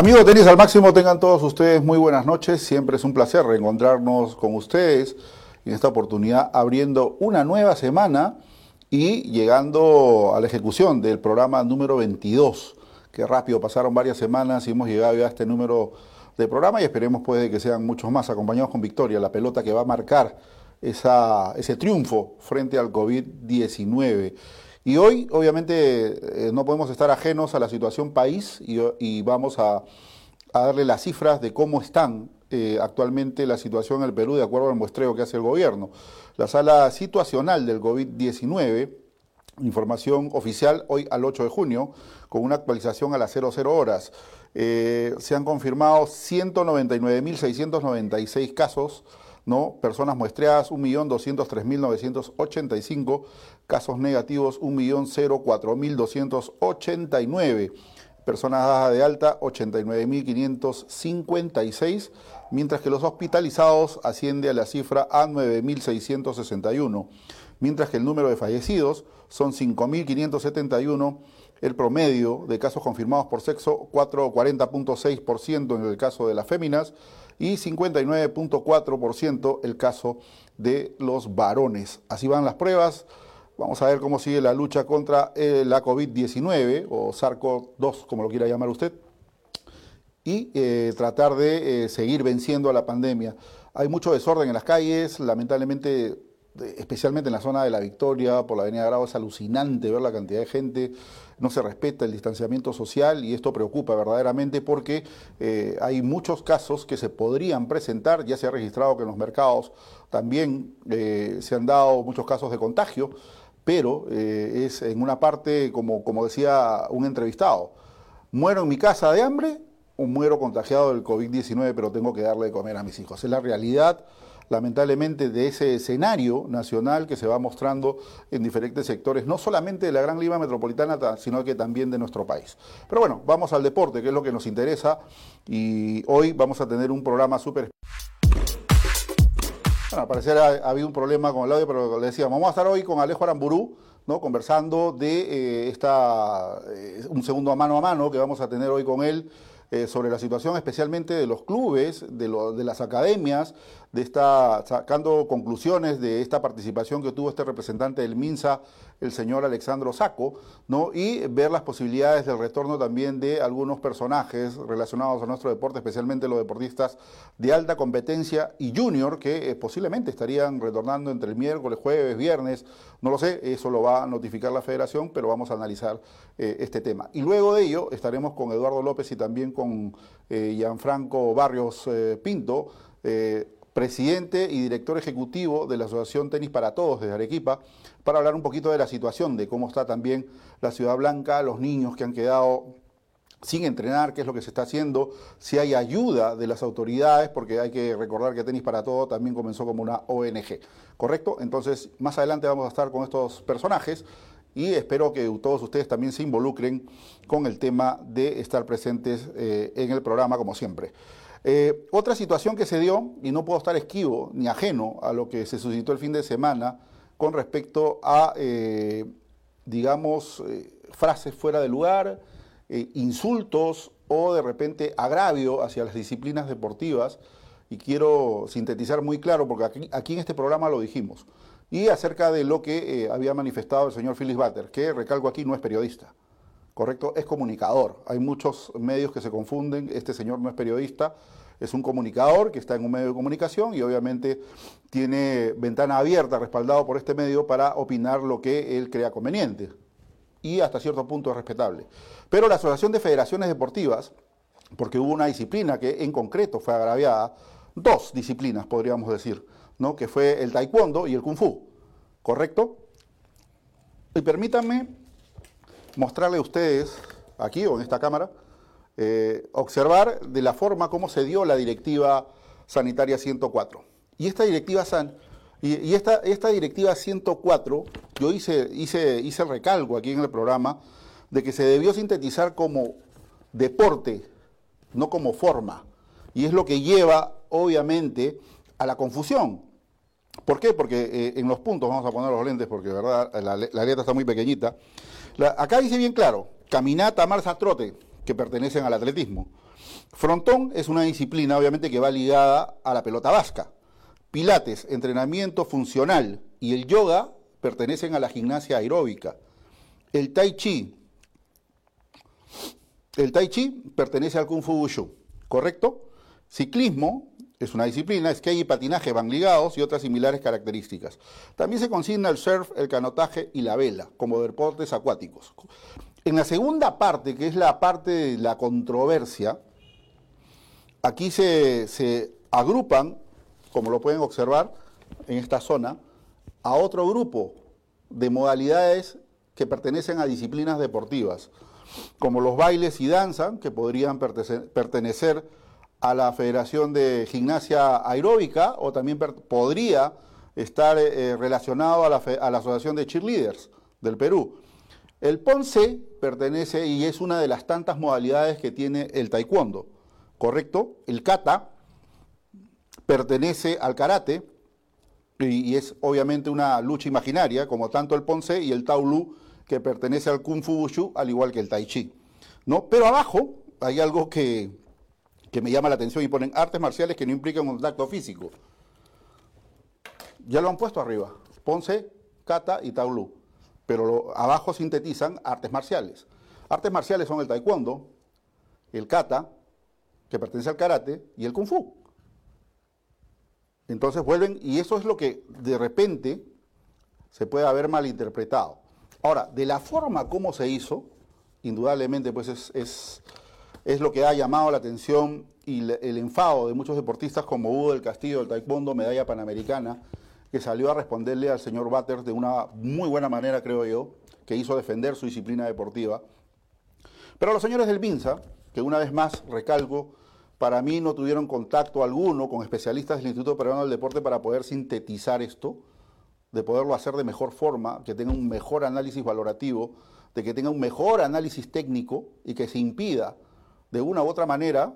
Amigos de Tenis al Máximo, tengan todos ustedes muy buenas noches. Siempre es un placer reencontrarnos con ustedes en esta oportunidad abriendo una nueva semana y llegando a la ejecución del programa número 22. Qué rápido, pasaron varias semanas y hemos llegado ya a este número de programa y esperemos puede que sean muchos más, acompañados con victoria, la pelota que va a marcar ese triunfo frente al COVID-19. Y hoy, obviamente, eh, no podemos estar ajenos a la situación país y, vamos a, darle las cifras de cómo están eh, actualmente la situación en el Perú de acuerdo al muestreo que hace el gobierno. La sala situacional del COVID-19, información oficial hoy al 8 de junio, con una actualización a las 00 horas. Eh, se han confirmado 199.696 casos ¿no? Personas muestreadas 1.203.985, casos negativos 1.004.289, personas dadas de alta 89.556, mientras que los hospitalizados asciende a la cifra a 9.661, mientras que el número de fallecidos son 5.571 el promedio de casos confirmados por sexo 440.6% en el caso de las féminas y 59.4% el caso de los varones. Así van las pruebas. Vamos a ver cómo sigue la lucha contra eh, la COVID-19 o SARS-CoV-2, como lo quiera llamar usted, y eh, tratar de eh, seguir venciendo a la pandemia. Hay mucho desorden en las calles, lamentablemente especialmente en la zona de la Victoria, por la Avenida Grado, es alucinante ver la cantidad de gente, no se respeta el distanciamiento social y esto preocupa verdaderamente porque hay muchos casos que se podrían presentar, ya se ha registrado que en los mercados también se han dado muchos casos de contagio, pero eh, es en una parte, como, como decía un entrevistado, muero en mi casa de hambre o muero contagiado del COVID-19, pero tengo que darle de comer a mis hijos. Es la realidad lamentablemente, de ese escenario nacional que se va mostrando en diferentes sectores, no solamente de la Gran Lima Metropolitana, sino que también de nuestro país. Pero bueno, vamos al deporte, que es lo que nos interesa, y hoy vamos a tener un programa súper... Bueno, al parecer ha, habido un problema con el audio, pero le decía, vamos a estar hoy con Alejo Aramburú, ¿no? conversando de eh, esta, eh, un segundo a mano a mano que vamos a tener hoy con él eh, sobre la situación especialmente de los clubes, de, de las academias, de esta, sacando conclusiones de esta participación que tuvo este representante del MINSA, el señor Alexandro Saco, ¿no? y ver las posibilidades del retorno también de algunos personajes relacionados a nuestro deporte, especialmente los deportistas de alta competencia y junior, que eh, posiblemente estarían retornando entre el miércoles, jueves, viernes, no lo sé, eso lo va a notificar la federación, pero vamos a analizar eh, este tema. Y luego de ello estaremos con Eduardo López y también con eh, Gianfranco Barrios Pinto, presidente y director ejecutivo de la Asociación Tenis para Todos de Arequipa, para hablar un poquito de la situación, de cómo está también la Ciudad Blanca, los niños que han quedado sin entrenar, qué es lo que se está haciendo, si hay ayuda de las autoridades, porque hay que recordar que Tenis para Todos también comenzó como una ONG, ¿correcto? Entonces, más adelante vamos a estar con estos personajes y espero que todos ustedes también se involucren con el tema de estar presentes eh, en el programa, como siempre. Eh, otra situación que se dio, y no puedo estar esquivo ni ajeno a lo que se suscitó el fin de semana con respecto a, eh, digamos, eh, frases fuera de lugar, insultos o de repente agravio hacia las disciplinas deportivas, y quiero sintetizar muy claro, porque aquí, aquí en este programa lo dijimos, y acerca de lo que había manifestado el señor Phyllis Butter, que recalco aquí no es periodista. ¿Correcto? Es comunicador. Hay muchos medios que se confunden. Este señor no es periodista, es un comunicador que está en un medio de comunicación y obviamente tiene ventana abierta, respaldado por este medio, para opinar lo que él crea conveniente. Y hasta cierto punto es respetable. Pero la Asociación de Federaciones Deportivas, porque hubo una disciplina que en concreto fue agraviada, dos disciplinas podríamos decir, ¿no? que fue el taekwondo y el kung fu, ¿correcto? Y permítanme mostrarle a ustedes, aquí o en esta cámara, eh, observar de la forma como se dio la directiva sanitaria 104. Y esta directiva san, y, esta, esta, directiva 104, yo hice, hice, hice el recalco aquí en el programa de que se debió sintetizar como deporte, no como forma. Y es lo que lleva, obviamente, a la confusión. ¿Por qué? Porque eh, en los puntos, vamos a poner los lentes porque verdad la, la está muy pequeñita, acá dice bien claro, caminata, marcha, trote, que pertenecen al atletismo. Frontón es una disciplina, obviamente, que va ligada a la pelota vasca. Pilates, entrenamiento funcional y el yoga pertenecen a la gimnasia aeróbica. El tai chi, el tai chi pertenece al kung fu wushu, ¿correcto? Ciclismo es una disciplina, skate y patinaje van ligados y otras similares características. También se consigna el surf, el canotaje y la vela como deportes acuáticos. En la segunda parte, que es la parte de la controversia, aquí se, se agrupan, como lo pueden observar en esta zona, a otro grupo de modalidades que pertenecen a disciplinas deportivas, como los bailes y danza, que podrían pertenecer a la Federación de Gimnasia Aeróbica o también podría estar eh, relacionado a la, Asociación de Cheerleaders del Perú. El Ponce pertenece y es una de las tantas modalidades que tiene el taekwondo, ¿correcto? El kata pertenece al karate y, es obviamente una lucha imaginaria, como tanto el Ponce y el Taolu, que pertenece al Kung Fu Wushu, al igual que el Tai Chi. ¿no? Pero abajo hay algo que, que me llama la atención y ponen artes marciales que no implican contacto físico. Ya lo han puesto arriba, Ponce, Kata y Taolu, pero abajo sintetizan artes marciales. Artes marciales son el taekwondo, el kata, que pertenece al karate, y el kung fu. Entonces vuelven, y eso es lo que de repente se puede haber malinterpretado. Ahora, de la forma como se hizo, indudablemente pues es es lo que ha llamado la atención y el enfado de muchos deportistas como Hugo del Castillo del Taekwondo, medalla panamericana, que salió a responderle al señor Butters de una muy buena manera, creo yo, que hizo defender su disciplina deportiva. Pero los señores del MINSA, que una vez más recalco, para mí no tuvieron contacto alguno con especialistas del Instituto Peruano del Deporte para poder sintetizar esto, de poderlo hacer de mejor forma, que tenga un mejor análisis valorativo, de que tenga un mejor análisis técnico y que se impida de una u otra manera,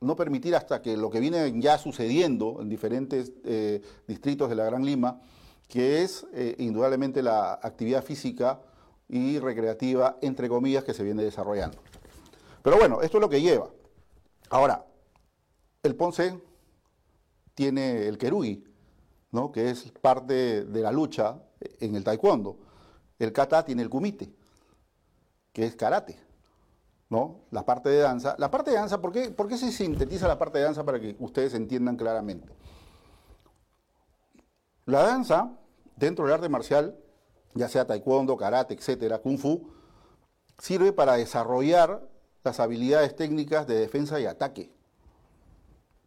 no permitir hasta que lo que viene ya sucediendo en diferentes eh, distritos de la Gran Lima, que es eh, indudablemente la actividad física y recreativa, entre comillas, que se viene desarrollando. Pero bueno, esto es lo que lleva. Ahora, el Ponce tiene el kerugi, ¿no? que es parte de la lucha en el taekwondo. El kata tiene el kumite, que es karate. ¿No? La parte de danza. La parte de danza, ¿por qué, ¿por qué se sintetiza la parte de danza para que ustedes entiendan claramente? La danza, dentro del arte marcial, ya sea taekwondo, karate, etcétera, kung fu, sirve para desarrollar las habilidades técnicas de defensa y ataque.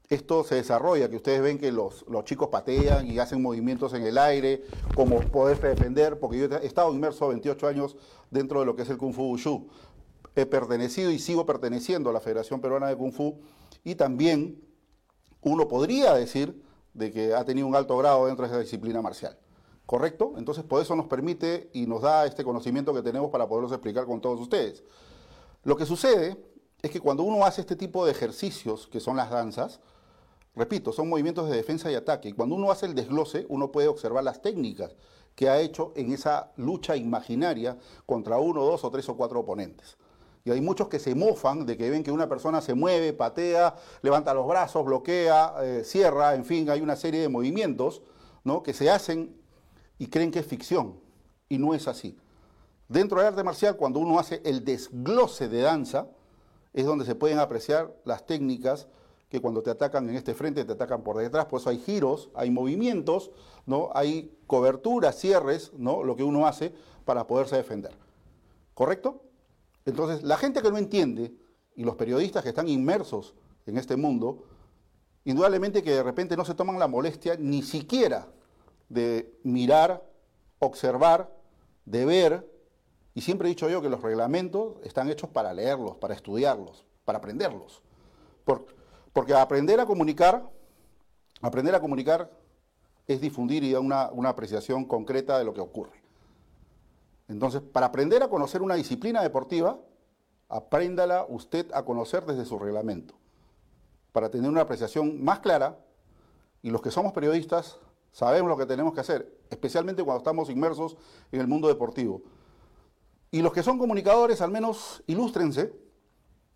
Esto se desarrolla, que ustedes ven que los, los chicos patean y hacen movimientos en el aire, como poderse defender, porque yo he estado inmerso 28 años dentro de lo que es el Kung Fu Wushu he pertenecido y sigo perteneciendo a la Federación Peruana de Kung Fu y también uno podría decir de que ha tenido un alto grado dentro de esa disciplina marcial. ¿Correcto? Entonces, por eso nos permite y nos da este conocimiento que tenemos para poderlos explicar con todos ustedes. Lo que sucede es que cuando uno hace este tipo de ejercicios, que son las danzas, repito, son movimientos de defensa y ataque, y cuando uno hace el desglose, uno puede observar las técnicas que ha hecho en esa lucha imaginaria contra uno, dos o tres o cuatro oponentes. Y hay muchos que se mofan de que ven que una persona se mueve, patea, levanta los brazos, bloquea, eh, cierra, en fin, hay una serie de movimientos ¿no? que se hacen y creen que es ficción. Y no es así. Dentro del arte marcial, cuando uno hace el desglose de danza, es donde se pueden apreciar las técnicas que cuando te atacan en este frente te atacan por detrás, por eso hay giros, hay movimientos, ¿no? hay coberturas, cierres, ¿no? lo que uno hace para poderse defender. ¿Correcto? Entonces, la gente que no entiende y los periodistas que están inmersos en este mundo, indudablemente que de repente no se toman la molestia ni siquiera de mirar, observar, de ver, y siempre he dicho yo que los reglamentos están hechos para leerlos, para estudiarlos, para aprenderlos. porque aprender a comunicar, aprender a comunicar es difundir y dar una, una apreciación concreta de lo que ocurre. Entonces, para aprender a conocer una disciplina deportiva, apréndala usted a conocer desde su reglamento, para tener una apreciación más clara, y los que somos periodistas sabemos lo que tenemos que hacer, especialmente cuando estamos inmersos en el mundo deportivo. Y los que son comunicadores, al menos ilústrense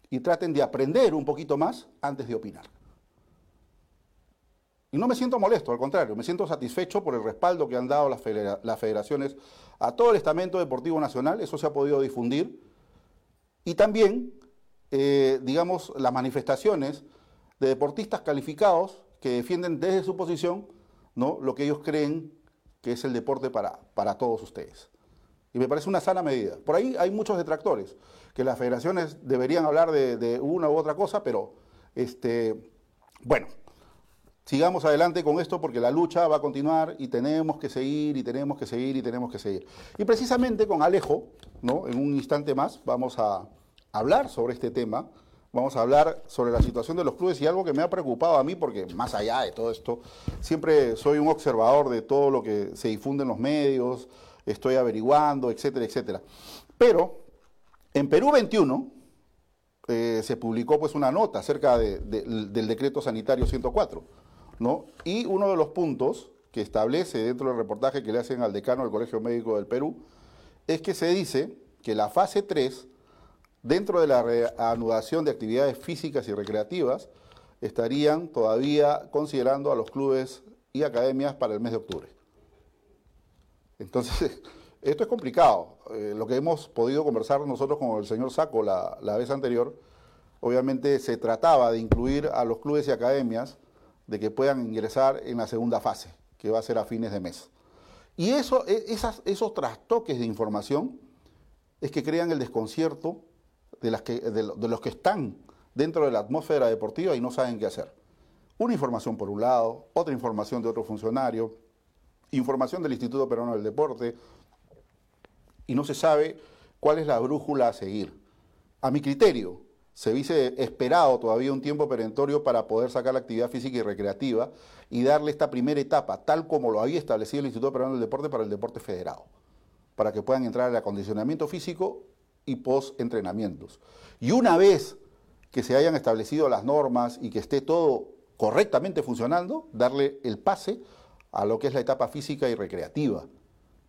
y traten de aprender un poquito más antes de opinar. Y no me siento molesto, al contrario, me siento satisfecho por el respaldo que han dado las, federaciones a todo el estamento deportivo nacional, eso se ha podido difundir, y también, eh, digamos, las manifestaciones de deportistas calificados que defienden desde su posición ¿no? lo que ellos creen que es el deporte para, para todos ustedes. Y me parece una sana medida. Por ahí hay muchos detractores, que las federaciones deberían hablar de, una u otra cosa, pero este, bueno, sigamos adelante con esto porque la lucha va a continuar y tenemos que seguir y tenemos que seguir y tenemos que seguir. Y precisamente con Alejo, ¿no? en un instante más, vamos a hablar sobre este tema. Vamos a hablar sobre la situación de los clubes y algo que me ha preocupado a mí, porque más allá de todo esto, siempre soy un observador de todo lo que se difunde en los medios, estoy averiguando, etcétera, etcétera. Pero en Perú 21 eh, se publicó pues una nota acerca del decreto sanitario 104, Y uno de los puntos que establece dentro del reportaje que le hacen al decano del Colegio Médico del Perú es que se dice que la fase 3, dentro de la reanudación de actividades físicas y recreativas, estarían todavía considerando a los clubes y academias para el mes de octubre. Entonces, esto es complicado. Eh, lo que hemos podido conversar nosotros con el señor Saco la, vez anterior, obviamente se trataba de incluir a los clubes y academias de que puedan ingresar en la segunda fase, que va a ser a fines de mes. Y eso, e, esos trastoques de información es que crean el desconcierto de, las que, de los que están dentro de la atmósfera deportiva y no saben qué hacer. Una información por un lado, otra información de otro funcionario, información del Instituto Peruano del Deporte, y no se sabe cuál es la brújula a seguir. A mi criterio, se hubiese esperado todavía un tiempo perentorio para poder sacar la actividad física y recreativa y darle esta primera etapa, tal como lo había establecido el Instituto Peruano del Deporte para el deporte federado, para que puedan entrar al acondicionamiento físico y post-entrenamientos. Y una vez que se hayan establecido las normas y que esté todo correctamente funcionando, darle el pase a lo que es la etapa física y recreativa,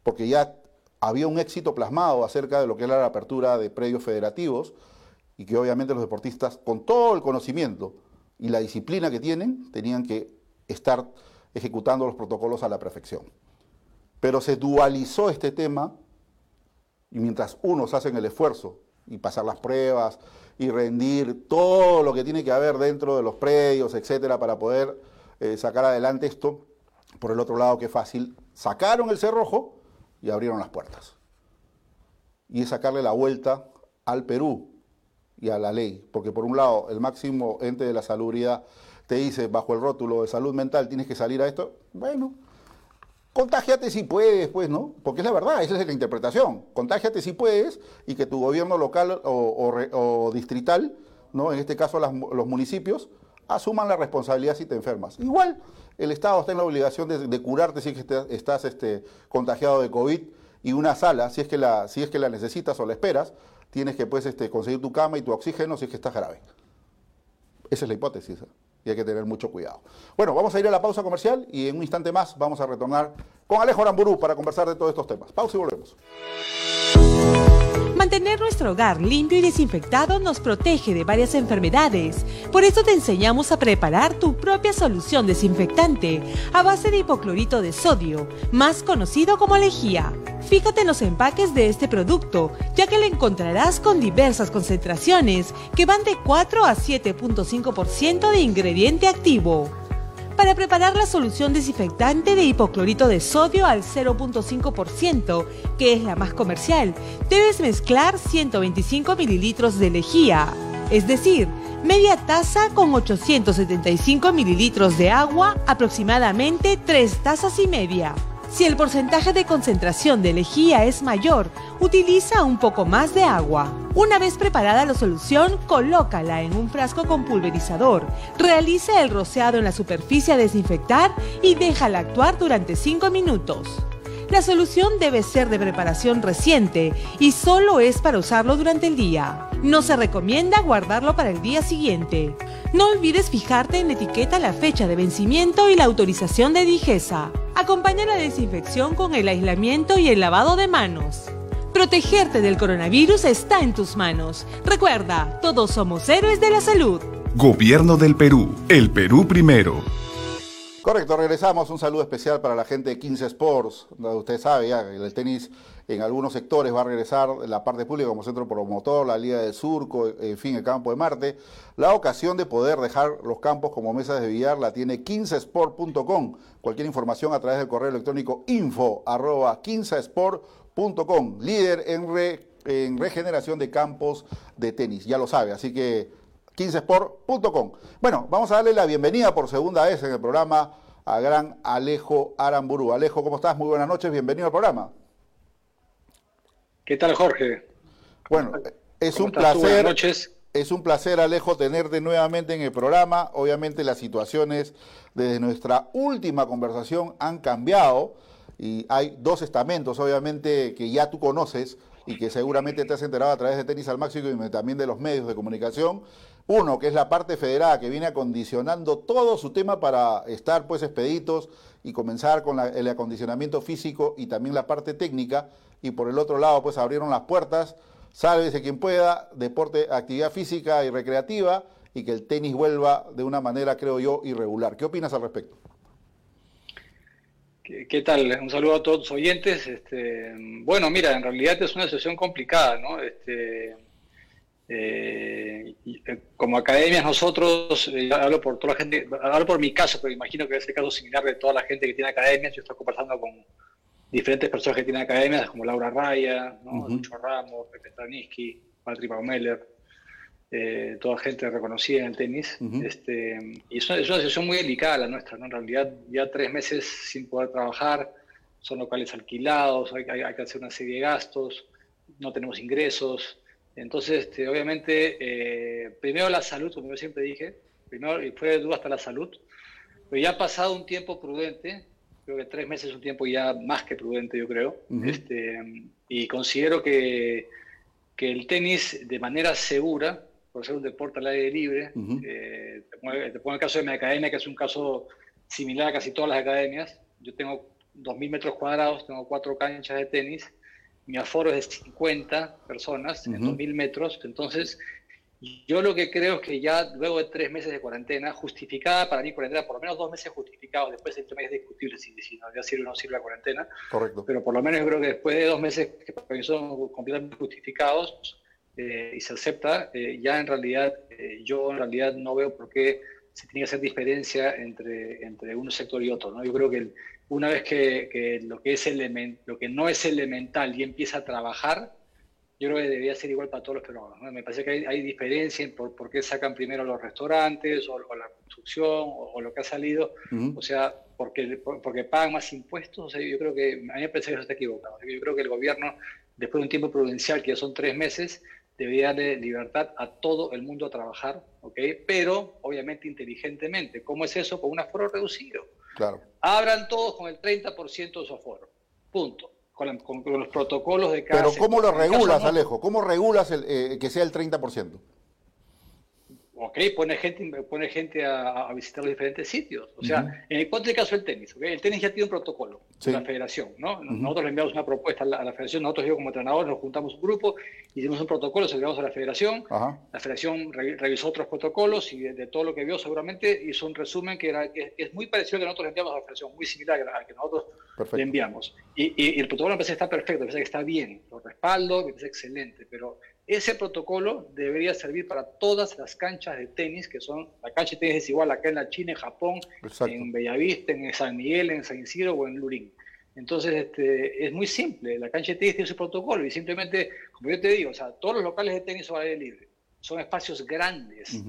porque ya había un éxito plasmado acerca de lo que era la apertura de predios federativos y que obviamente los deportistas, con todo el conocimiento y la disciplina que tienen, tenían que estar ejecutando los protocolos a la perfección. Pero se dualizó este tema y mientras unos hacen el esfuerzo y pasar las pruebas y rendir todo lo que tiene que haber dentro de los predios, etcétera, para poder eh, sacar adelante esto, por el otro lado, qué fácil, sacaron el cerrojo y abrieron las puertas. Y es sacarle la vuelta al Perú y a la ley, porque por un lado el máximo ente de la salubridad te dice bajo el rótulo de salud mental tienes que salir a esto, bueno, contágiate si puedes, pues, ¿no? Porque es la verdad, esa es la interpretación. Contágiate si puedes y que tu gobierno local o, distrital, ¿no? En este caso los municipios, asuman la responsabilidad si te enfermas. Igual, el Estado está en la obligación de, curarte si es que estás este, contagiado de COVID y una sala, si es, que la, si es que la necesitas o la esperas, tienes que pues, este, conseguir tu cama y tu oxígeno si es que estás grave. Esa es la hipótesis ¿eh? y hay que tener mucho cuidado. Bueno, vamos a ir a la pausa comercial y en un instante más vamos a retornar con Alejo Aramburú para conversar de todos estos temas. Pausa y volvemos. Mantener nuestro hogar limpio y desinfectado nos protege de varias enfermedades. Por eso te enseñamos a preparar tu propia solución desinfectante a base de hipoclorito de sodio, más conocido como lejía. Fíjate en los empaques de este producto, ya que lo encontrarás con diversas concentraciones que van de 4 a 7.5% de ingrediente activo. Para preparar la solución desinfectante de hipoclorito de sodio al 0.5%, que es la más comercial, debes mezclar 125 mililitros de lejía, es decir, media taza con 875 mililitros de agua, aproximadamente 3 tazas y media. Si el porcentaje de concentración de lejía es mayor, utiliza un poco más de agua. Una vez preparada la solución, colócala en un frasco con pulverizador. Realiza el rociado en la superficie a desinfectar y déjala actuar durante 5 minutos. La solución debe ser de preparación reciente y solo es para usarlo durante el día. No se recomienda guardarlo para el día siguiente. No olvides fijarte en la etiqueta la fecha de vencimiento y la autorización de Digesa. Acompaña la desinfección con el aislamiento y el lavado de manos. Protegerte del coronavirus está en tus manos. Recuerda, todos somos héroes de la salud. Gobierno del Perú. El Perú primero. Correcto, regresamos. Un saludo especial para la gente de 15 Sports. Usted sabe ya, el tenis en algunos sectores va a regresar la parte pública como centro promotor, la Liga del Surco, en fin, el campo de Marte. La ocasión de poder dejar los campos como mesas de billar la tiene 15sport.com. Cualquier información a través del correo electrónico info arroba 15sport.com. Líder en, en regeneración de campos de tenis, ya lo sabe, así que 15sport.com. Bueno, vamos a darle la bienvenida por segunda vez en el programa a gran Alejo Aramburu. Alejo, ¿cómo estás? Muy buenas noches, bienvenido al programa. ¿Qué tal, Jorge? Bueno, es un placer. Buenas noches. Es un placer, Alejo, tenerte nuevamente en el programa. Obviamente las situaciones desde nuestra última conversación han cambiado y hay dos estamentos, obviamente, que ya tú conoces y que seguramente te has enterado a través de Tenis al Máximo y también de los medios de comunicación. Uno, que es la parte federal, que viene acondicionando todo su tema para estar pues expeditos y comenzar con el acondicionamiento físico y también la parte técnica. Y por el otro lado, pues abrieron las puertas, sálvese quien pueda, deporte, actividad física y recreativa, y que el tenis vuelva de una manera, creo yo, irregular. ¿Qué opinas al respecto? ¿Qué, tal? Un saludo a todos los oyentes. Este, bueno, mira, en realidad es una situación complicada, ¿no? Este, eh, eh, como academias nosotros, eh, hablo por toda la gente, hablo por mi caso, pero imagino que es el caso similar de toda la gente que tiene academias. Yo estoy conversando con diferentes personas que tienen academias, como Laura Raya, ¿no? Lucho Ramos, Pepe Straniski, Patrick Baumeller, toda gente reconocida en el tenis. este, y es una, es una, situación muy delicada la nuestra, ¿no? En realidad, ya tres meses sin poder trabajar, son locales alquilados, hay, hay que hacer una serie de gastos, no tenemos ingresos. Entonces, este, obviamente, eh, primero la salud, como yo siempre dije, primero y fue de duda hasta la salud, pero ya ha pasado un tiempo prudente, creo que tres meses es un tiempo ya más que prudente, yo creo, este, y considero que, que, el tenis de manera segura, por ser un deporte al aire libre, eh, te, pongo, el caso de mi academia, que es un caso similar a casi todas las academias, yo tengo 2.000 metros cuadrados, tengo cuatro canchas de tenis, mi aforo es de 50 personas en 2.000 metros, entonces yo lo que creo es que ya luego de tres meses de cuarentena, justificada para mí cuarentena, por lo menos dos meses justificados, después de tres meses discutible si, si no, ya sirve o no sirve la cuarentena, Correcto. pero por lo menos yo creo que después de dos meses que son completamente justificados eh, y se acepta, eh, ya en realidad eh, yo en realidad no veo por qué se tiene que hacer diferencia entre, entre un sector y otro. ¿no? Yo creo que el, una vez que, lo, que es lo que no es elemental y empieza a trabajar, yo creo que debería ser igual para todos los peruanos. Me parece que hay, diferencia en por, qué sacan primero los restaurantes o, la construcción o, lo que ha salido. O sea, porque, porque pagan más impuestos. O sea, yo creo que, a mí me parece que eso está equivocado. Yo creo que el gobierno, después de un tiempo prudencial, que ya son tres meses, debería darle libertad a todo el mundo a trabajar, ¿ok? Pero, obviamente, inteligentemente. ¿Cómo es eso? Con un aforo reducido. Claro. Abran todos con el 30% de su aforo. Punto. Con, los protocolos de cada Pero ¿cómo lo regulas, Alejo? ¿Cómo regulas el, eh, que sea el 30%? Ok, pone gente, pone gente a, visitar los diferentes sitios. O sea, en el, caso del tenis, el tenis ya tiene un protocolo de la federación, ¿no? Nosotros le enviamos una propuesta a la, federación, nosotros yo como entrenador nos juntamos un grupo, hicimos un protocolo, se lo enviamos a la federación, la federación revisó otros protocolos y de, todo lo que vio seguramente hizo un resumen que, era, es muy parecido al que nosotros le enviamos a la federación, muy similar al que nosotros le enviamos. Y, el protocolo me parece que está perfecto, me parece que está bien, lo respaldo, me parece excelente, pero ese protocolo debería servir para todas las canchas de tenis, que son, la cancha de tenis es igual acá en la China, en Japón, en Bellavista, en San Miguel, en San Isidro o en Lurín. Entonces, este, es muy simple, la cancha de tenis tiene su protocolo y simplemente, como yo te digo, o sea, todos los locales de tenis son aire libre, son espacios grandes,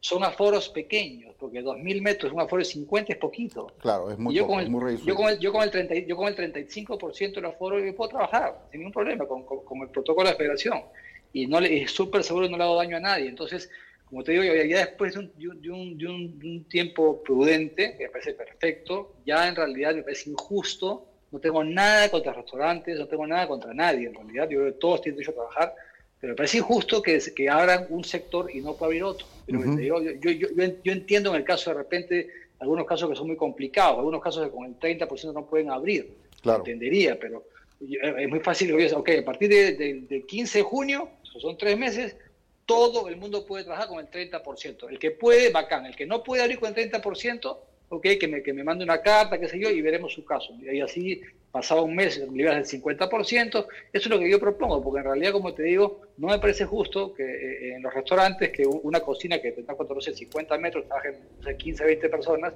son aforos pequeños, porque 2.000 metros, un aforo de 50 es poquito. Claro, es muy, yo con el, yo con el, yo con el, 30, yo con el 35% del aforo yo puedo trabajar sin ningún problema con, con el protocolo de la federación y no le, es súper seguro no le ha dado daño a nadie. Entonces, como te digo, ya después de un, de un, de un, tiempo prudente, que me parece perfecto, ya en realidad me parece injusto, no tengo nada contra restaurantes, no tengo nada contra nadie, en realidad, yo creo que todos tienen derecho a trabajar, pero me parece injusto que, que abran un sector y no pueda abrir otro. Pero te digo, yo, yo, yo, entiendo en el caso de repente, algunos casos que son muy complicados, algunos casos que con el 30% no pueden abrir, claro. entendería, pero es muy fácil, ok, a partir del de, 15 de junio, son tres meses, todo el mundo puede trabajar con el 30%. El que puede, bacán. El que no puede abrir con el 30%, ok, que me, que me mande una carta, qué sé yo, y veremos su caso. Y así pasado un mes liberas el 50%, eso es lo que yo propongo, porque en realidad, como te digo, no me parece justo que eh, en los restaurantes, que una cocina que tendrá 14, 50 metros, trabajen 15, 20 personas,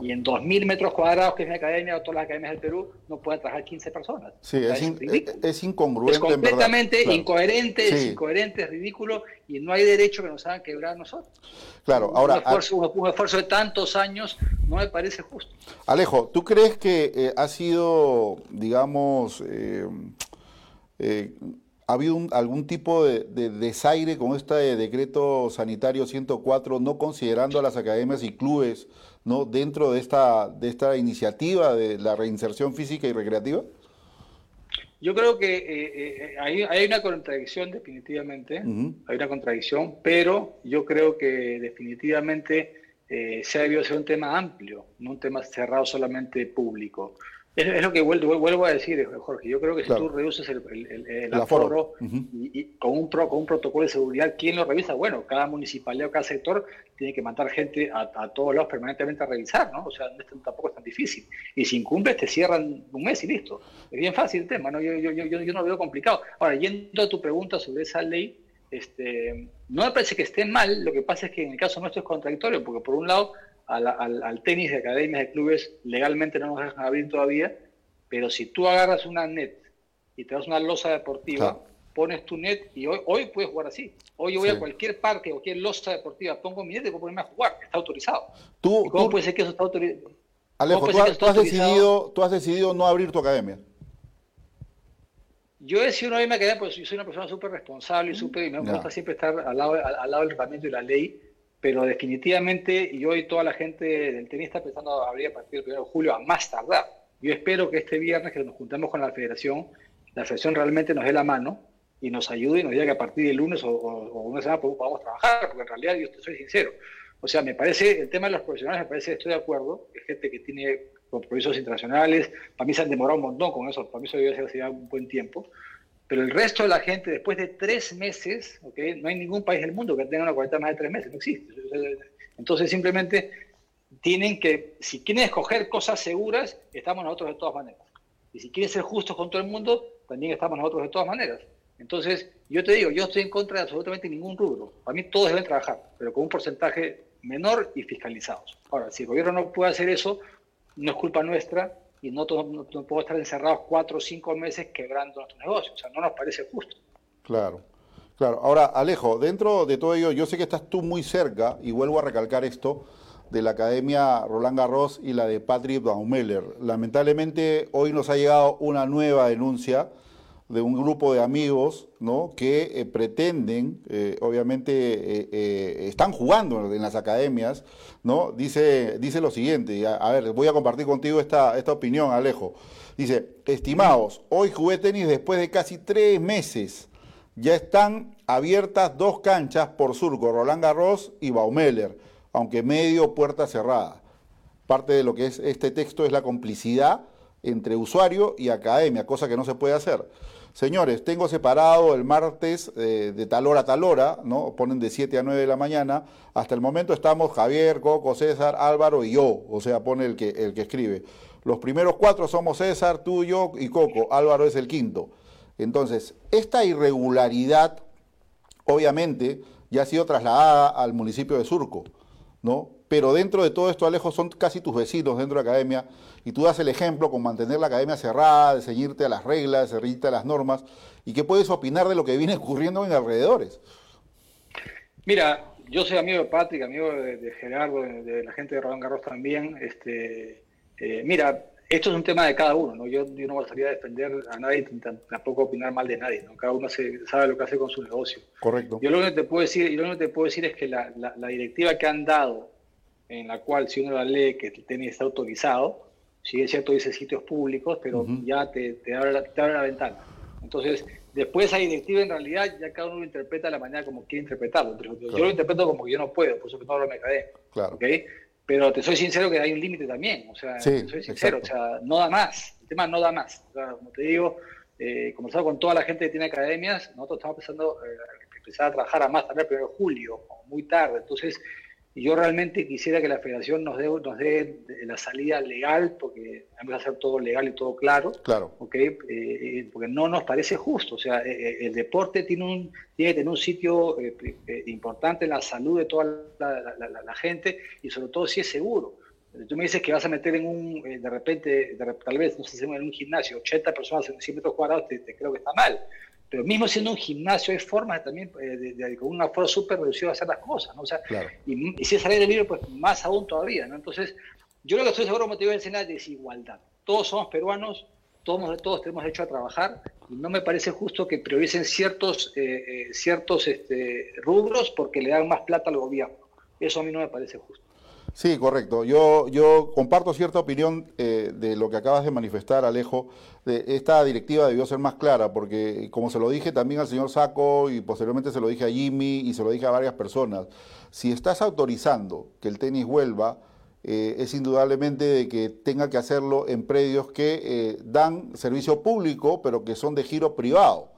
y en 2.000 metros cuadrados, que es mi academia, o todas las academias del Perú, no puedan trabajar 15 personas. Sí, es, es, incongruente. Es completamente incoherente, es incoherente, es ridículo, y no hay derecho que nos hagan quebrar a nosotros. Claro, ahora... Un esfuerzo, un esfuerzo, de tantos años no me parece justo. Alejo, ¿tú crees que eh, ha sido digamos, eh, ¿ha habido algún tipo de, desaire con este decreto sanitario 104, no considerando a las academias y clubes ¿no? dentro de esta, de esta iniciativa de la reinserción física y recreativa? Yo creo que eh, hay, una contradicción definitivamente, hay una contradicción, pero yo creo que definitivamente se ha debido ser un tema amplio, no un tema cerrado solamente público. Es, lo que vuelvo, a decir, Jorge. Yo creo que si tú reduces el, el, aforo, y, con, un pro, con un protocolo de seguridad, ¿quién lo revisa? Bueno, cada municipalidad o cada sector tiene que mandar gente a, todos lados permanentemente a revisar, ¿no? O sea, tampoco es tan difícil. Y si incumples, te cierran un mes y listo. Es bien fácil el tema, ¿no? Yo, yo, yo, yo no lo veo complicado. Ahora, yendo a tu pregunta sobre esa ley, este, no me parece que esté mal, lo que pasa es que en el caso nuestro es contradictorio, porque por un lado al, tenis de academias, de clubes, legalmente no nos dejan abrir todavía, pero si tú agarras una net y te das una losa deportiva, pones tu net y hoy, hoy puedes jugar así. Hoy yo voy a cualquier parque, cualquier losa deportiva, pongo mi net y puedo ponerme a jugar, está autorizado. ¿Tú, ¿Cómo puede ser que eso está autorizado? Alejo, tú, has decidido, tú has decidido no abrir tu academia. Yo he decidido no abrir mi academia porque yo soy una persona súper responsable y súper, y me gusta siempre estar al lado, al lado del reglamento y la ley pero definitivamente, y hoy toda la gente del tenis está pensando abrir a partir del 1 de julio a más tardar. Yo espero que este viernes que nos juntemos con la federación, la federación realmente nos dé la mano y nos ayude y nos diga que a partir del lunes o, una semana podamos trabajar, porque en realidad yo te soy sincero. O sea, me parece, el tema de los profesionales, me parece, estoy de acuerdo, que gente que tiene compromisos internacionales, para mí se han demorado un montón con eso, para mí eso debe ser un buen tiempo, pero el resto de la gente, después de tres meses, ¿okay? no hay ningún país del mundo que tenga una cuarentena más de tres meses, no existe. Entonces simplemente tienen que, si quieren escoger cosas seguras, estamos nosotros de todas maneras. Y si quieren ser justos con todo el mundo, también estamos nosotros de todas maneras. Entonces, yo te digo, yo estoy en contra de absolutamente ningún rubro. Para mí todos deben trabajar, pero con un porcentaje menor y fiscalizados. Ahora, si el gobierno no puede hacer eso, no es culpa nuestra, y no, no, podemos estar encerrados cuatro o cinco meses quebrando nuestro negocio. O sea, no nos parece justo. Claro. Claro, ahora Alejo, dentro de todo ello, yo sé que estás tú muy cerca, y vuelvo a recalcar esto, de la Academia Roland Garros y la de Patrick Baumeller. Lamentablemente hoy nos ha llegado una nueva denuncia de un grupo de amigos ¿no? que eh, pretenden, eh, obviamente eh, están jugando en las academias, ¿no? dice, dice lo siguiente, a, ver, voy a compartir contigo esta, esta opinión, Alejo. Dice, estimados, hoy jugué tenis después de casi tres meses. Ya están abiertas dos canchas por Surco, Roland Garros y Baumeller, aunque medio puerta cerrada. Parte de lo que es este texto es la complicidad entre usuario y academia, cosa que no se puede hacer. Señores, tengo separado el martes eh, de tal hora a tal hora, ¿no? Ponen de 7 a 9 de la mañana. Hasta el momento estamos Javier, Coco, César, Álvaro y yo, o sea, pone el que, el que escribe. Los primeros cuatro somos César, tú, yo y Coco. Álvaro es el quinto. Entonces, esta irregularidad, obviamente, ya ha sido trasladada al municipio de Surco, ¿no? Pero dentro de todo esto, Alejo, son casi tus vecinos dentro de la academia y tú das el ejemplo con mantener la academia cerrada, de ceñirte a las reglas, de ceñirte a las normas, y qué puedes opinar de lo que viene ocurriendo en alrededores. Mira, yo soy amigo de Patrick, amigo de, Gerardo, de, la gente de Roland Garros también. Este, eh, mira, esto es un tema de cada uno, ¿no? Yo, no voy a salir a defender a nadie, tampoco opinar mal de nadie, ¿no? Cada uno sabe lo que hace con su negocio. Correcto. Yo lo único que te puedo decir, lo único que te puedo decir es que la, la, directiva que han dado, en la cual si uno la lee que el tenis está autorizado, si es cierto, dice sitios públicos, pero ya te, te, abre la, te, abre la, ventana. Entonces, después esa directiva en realidad ya cada uno lo interpreta de la manera como quiere interpretarlo. Yo lo interpreto como que yo no puedo, por eso que no lo me cae. Claro. ¿okay? Pero te soy sincero que hay un límite también. O sea, te soy sincero, o sea, no da más. El tema no da más. O sea, como te digo, eh, conversado con toda la gente que tiene academias, nosotros estamos pensando eh, empezar a trabajar a más tarde el 1 de julio, muy tarde. Entonces, yo realmente quisiera que la federación nos dé, nos dé la salida legal, porque vamos a hacer todo legal y todo claro. Claro. ¿okay? Eh, porque no nos parece justo. O sea, el deporte tiene, un, tiene que tener un sitio importante en la salud de toda la, la, gente y sobre todo si es seguro. Tú me dices que vas a meter en un, eh, de repente, tal vez, no sé, en un gimnasio, 80 personas en 100 metros cuadrados, te, creo que está mal. Pero mismo siendo un gimnasio, hay formas también, eh, de, con un aforo súper reducido de hacer las cosas, ¿no? O sea, y, si es salir del libro, pues más aún todavía, ¿no? Entonces, yo lo que estoy seguro, digo, es la desigualdad. Todos somos peruanos, todos, todos tenemos derecho a trabajar, y no me parece justo que prioricen ciertos, eh, ciertos este, rubros porque le dan más plata al gobierno. Eso a mí no me parece justo. Sí, correcto. Yo, yo comparto cierta opinión eh, de lo que acabas de manifestar, Alejo. De esta directiva debió ser más clara, porque como se lo dije también al señor Saco y posteriormente se lo dije a Jimmy y se lo dije a varias personas, si estás autorizando que el tenis vuelva, eh, es indudablemente de que tenga que hacerlo en predios que eh, dan servicio público, pero que son de giro privado.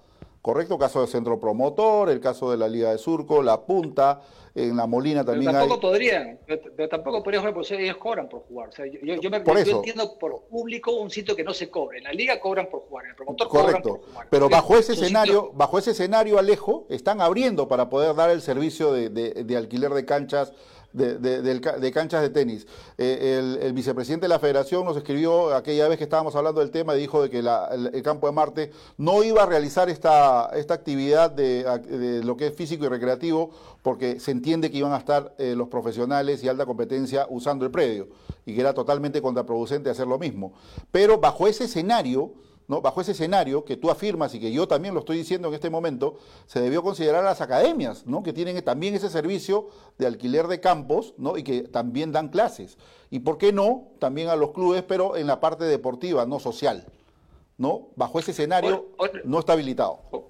Correcto, caso del centro promotor, el caso de la Liga de Surco, la Punta, en la Molina también pero tampoco podrían, pero, tampoco podrían jugar porque ellos cobran por jugar. O sea, yo, me, entiendo por público un sitio que no se cobre. En la liga cobran por jugar, en el promotor Correcto. cobran por jugar. Pero bajo ese escenario, bajo ese escenario, Alejo, están abriendo para poder dar el servicio de, de alquiler de canchas de, canchas de tenis. Eh, el, vicepresidente de la federación nos escribió aquella vez que estábamos hablando del tema y dijo de que el, campo de Marte no iba a realizar esta, esta actividad de, lo que es físico y recreativo porque se entiende que iban a estar eh, los profesionales y alta competencia usando el predio y que era totalmente contraproducente hacer lo mismo. Pero bajo ese escenario Bajo ese escenario que tú afirmas y que yo también lo estoy diciendo en este momento, se debió considerar a las academias, ¿no? Que tienen también ese servicio de alquiler de campos, ¿no? Y que también dan clases. Y por qué no, también a los clubes, pero en la parte deportiva, no social, ¿no? Bajo ese escenario no está habilitado.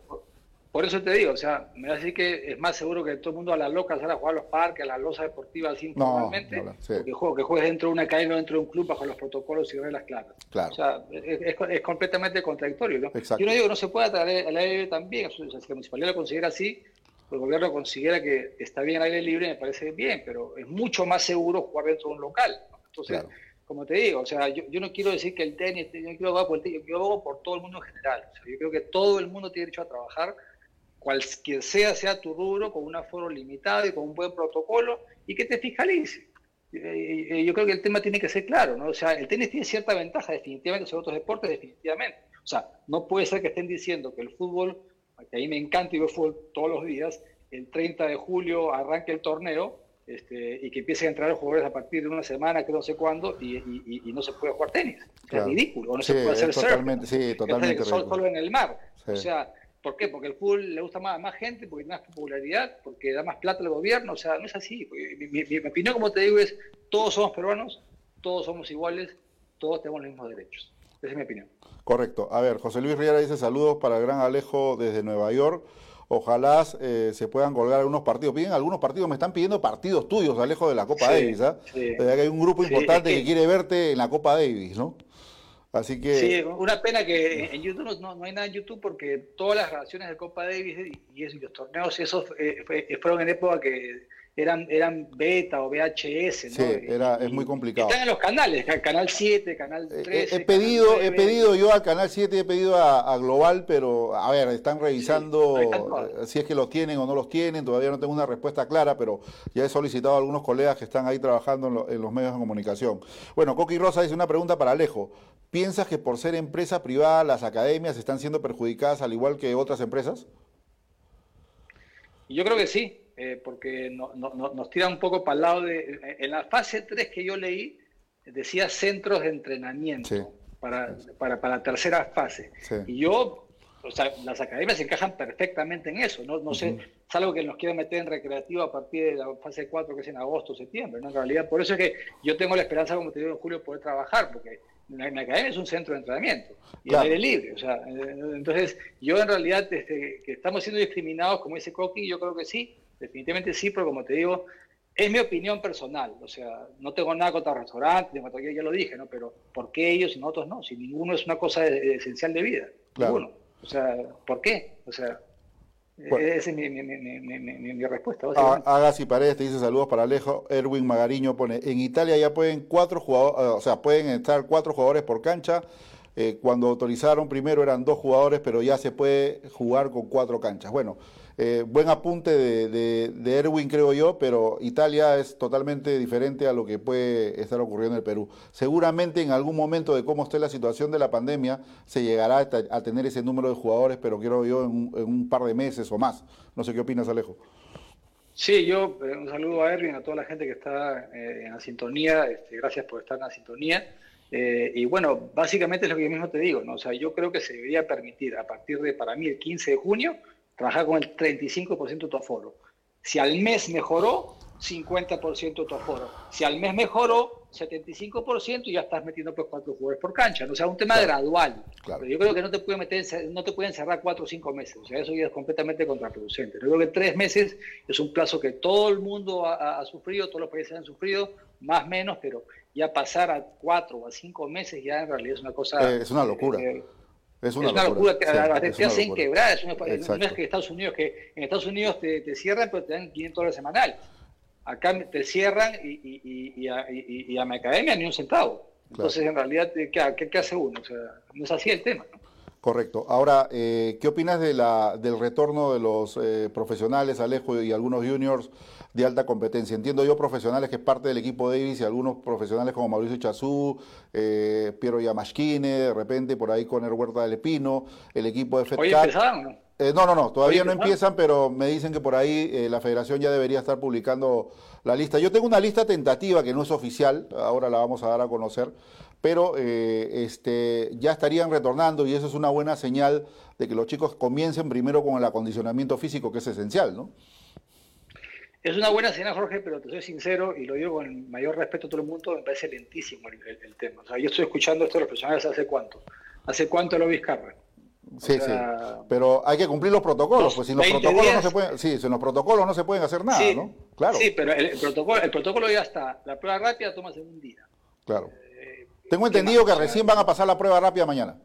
Por eso te digo, o sea, me va a decir que es más seguro que todo el mundo a las locas salga a jugar a los parques, a las losas deportivas informalmente, que, juegues dentro de una cadena o dentro de un club bajo los protocolos y reglas claras. Claro. O sea, es, completamente contradictorio. ¿no? Yo no digo que no se pueda traer al aire libre también, o sea, si la municipalidad lo considera así, o el gobierno considera que está bien al aire libre, me parece bien, pero es mucho más seguro jugar dentro de un local. Entonces, como te digo, o sea, yo, no quiero decir que el tenis, yo quiero abogar por el tenis, yo abogo por todo el mundo en general. O sea, yo creo que todo el mundo tiene derecho a trabajar cualquier sea sea tu rubro, con un aforo limitado y con un buen protocolo, y que te fiscalice. Eh, eh, yo creo que el tema tiene que ser claro, ¿no? O sea, el tenis tiene cierta ventaja definitivamente sobre otros deportes, definitivamente. O sea, no puede ser que estén diciendo que el fútbol, que a mí me encanta y veo fútbol todos los días, el 30 de julio arranque el torneo este, y que empiecen a entrar los jugadores a partir de una semana, que no sé cuándo, y, no se puede jugar tenis. Es ridículo. O no se puede hacer totalmente, Sí, totalmente. Solo, en el mar. O sea, ¿Por qué? Porque el fútbol le gusta más a más gente, porque tiene más popularidad, porque da más plata al gobierno. O sea, no es así. Mi, opinión, como te digo, es todos somos peruanos, todos somos iguales, todos tenemos los mismos derechos. Esa es mi opinión. Correcto. A ver, José Luis Riera dice saludos para el gran Alejo desde Nueva York. Ojalá eh, se puedan colgar algunos partidos. Piden algunos partidos, me están pidiendo partidos tuyos, Alejo, de la Copa Davis. ¿ah? hay un grupo importante que quiere verte en la Copa Davis, ¿no? Así que... Sí, una pena que en YouTube no, hay nada en YouTube porque todas las grabaciones de Copa Davis y, los torneos esos eh, fueron en época que eran, eran beta o VHS. ¿no? Sí, era, es muy complicado. Están en los canales, Canal 7, Canal 13. He, pedido, he pedido yo a Canal 7, he pedido a, Global, pero a ver, están revisando eh, si es que los tienen o no los tienen. Todavía no tengo una respuesta clara, pero ya he solicitado a algunos colegas que están ahí trabajando en, en los medios de comunicación. Bueno, Coqui Rosa dice una pregunta para Alejo. ¿Piensas que por ser empresa privada las academias están siendo perjudicadas al igual que otras empresas? Yo creo que sí, eh, porque nos tira un poco para el lado de... En la fase 3 que yo leí, decía centros de entrenamiento para, para, para, la tercera fase. Y yo, o sea, las academias se encajan perfectamente en eso. No, no sé, es algo que nos quieren meter en recreativo a partir de la fase 4, que es en agosto, septiembre. ¿no? En realidad, por eso es que yo tengo la esperanza, como te digo, en julio, poder trabajar, porque la, academia es un centro de entrenamiento y aire libre. O sea, eh, entonces, yo en realidad, este, que estamos siendo discriminados, como dice Coqui, yo creo que sí, definitivamente sí, pero como te digo, es mi opinión personal. O sea, no tengo nada contra restaurantes, ya lo dije, ¿no? Pero ¿por qué ellos y nosotros no? Si ninguno es una cosa esencial de vida. Claro. O sea, ¿por qué? O sea, esa es mi, mi, mi, mi respuesta. Hagas y Paredes te dice saludos para Alejo. Erwin Magariño pone, en Italia ya pueden cuatro jugadores, o sea, pueden estar cuatro jugadores por cancha. Eh, cuando autorizaron primero eran dos jugadores, pero ya se puede jugar con cuatro canchas. Bueno, eh, buen apunte de, Erwin, creo yo, pero Italia es totalmente diferente a lo que puede estar ocurriendo en el Perú. Seguramente en algún momento de cómo esté la situación de la pandemia se llegará a, tener ese número de jugadores, pero quiero yo en, un par de meses o más. No sé qué opinas, Alejo. Sí, yo eh, un saludo a Erwin, a toda la gente que está en la sintonía. Este, gracias por estar en la sintonía. Eh, y bueno, básicamente es lo que yo mismo te digo, ¿no? O sea, yo creo que se debería permitir a partir de, para mí, el 15 de junio, trabajar con el 35% de tu aforo. Si al mes mejoró, 50% de tu aforo. Si al mes mejoró, 75% y ya estás metiendo pues cuatro jugadores por cancha. ¿no? O sea, un tema gradual. Pero yo creo que no te puede meter, no te pueden cerrar cuatro o cinco meses. O sea, eso ya es completamente contraproducente. Yo creo que tres meses es un plazo que todo el mundo ha, ha sufrido, todos los países han sufrido, más o menos, pero ya pasar a cuatro o a cinco meses ya en realidad es una cosa... Eh, es una locura. Eh, es una, locura, te, hacen quebrar. no es que Estados Unidos, que en Estados Unidos te, te cierran, pero te dan 500 dólares semanal. Acá te cierran y, y, y, a, y, a mi academia ni un centavo. Entonces, en realidad, ¿qué, ¿qué, hace uno? O sea, no es así el tema. Correcto. Ahora, eh, ¿qué opinas de la, del retorno de los profesionales, Alejo y algunos juniors de alta competencia. Entiendo yo profesionales que es parte del equipo Davis y algunos profesionales como Mauricio Chazú, eh, Piero Yamashkine, de repente por ahí con el Huerta del Espino, el equipo de FedCat. no? Eh, no, no, no, todavía no empiezan, pero me dicen que por ahí eh, la federación ya debería estar publicando la lista. Yo tengo una lista tentativa que no es oficial, ahora la vamos a dar a conocer, pero eh, este, ya estarían retornando y eso es una buena señal de que los chicos comiencen primero con el acondicionamiento físico, que es esencial, ¿no? Es una buena señal, Jorge, pero te soy sincero y lo digo con el mayor respeto a todo el mundo, me parece lentísimo el, tema. O sea, yo estoy escuchando esto de los profesionales hace cuánto. ¿Hace cuánto lo Vizcarra? Sí, sí. Pero hay que cumplir los protocolos, pues si los protocolos no se pueden, sí, si los protocolos no se pueden hacer nada, ¿no? Claro. Sí, pero el, protocolo, el protocolo ya está. La prueba rápida toma un día. Claro. Eh, Tengo entendido que recién van a pasar la prueba rápida mañana.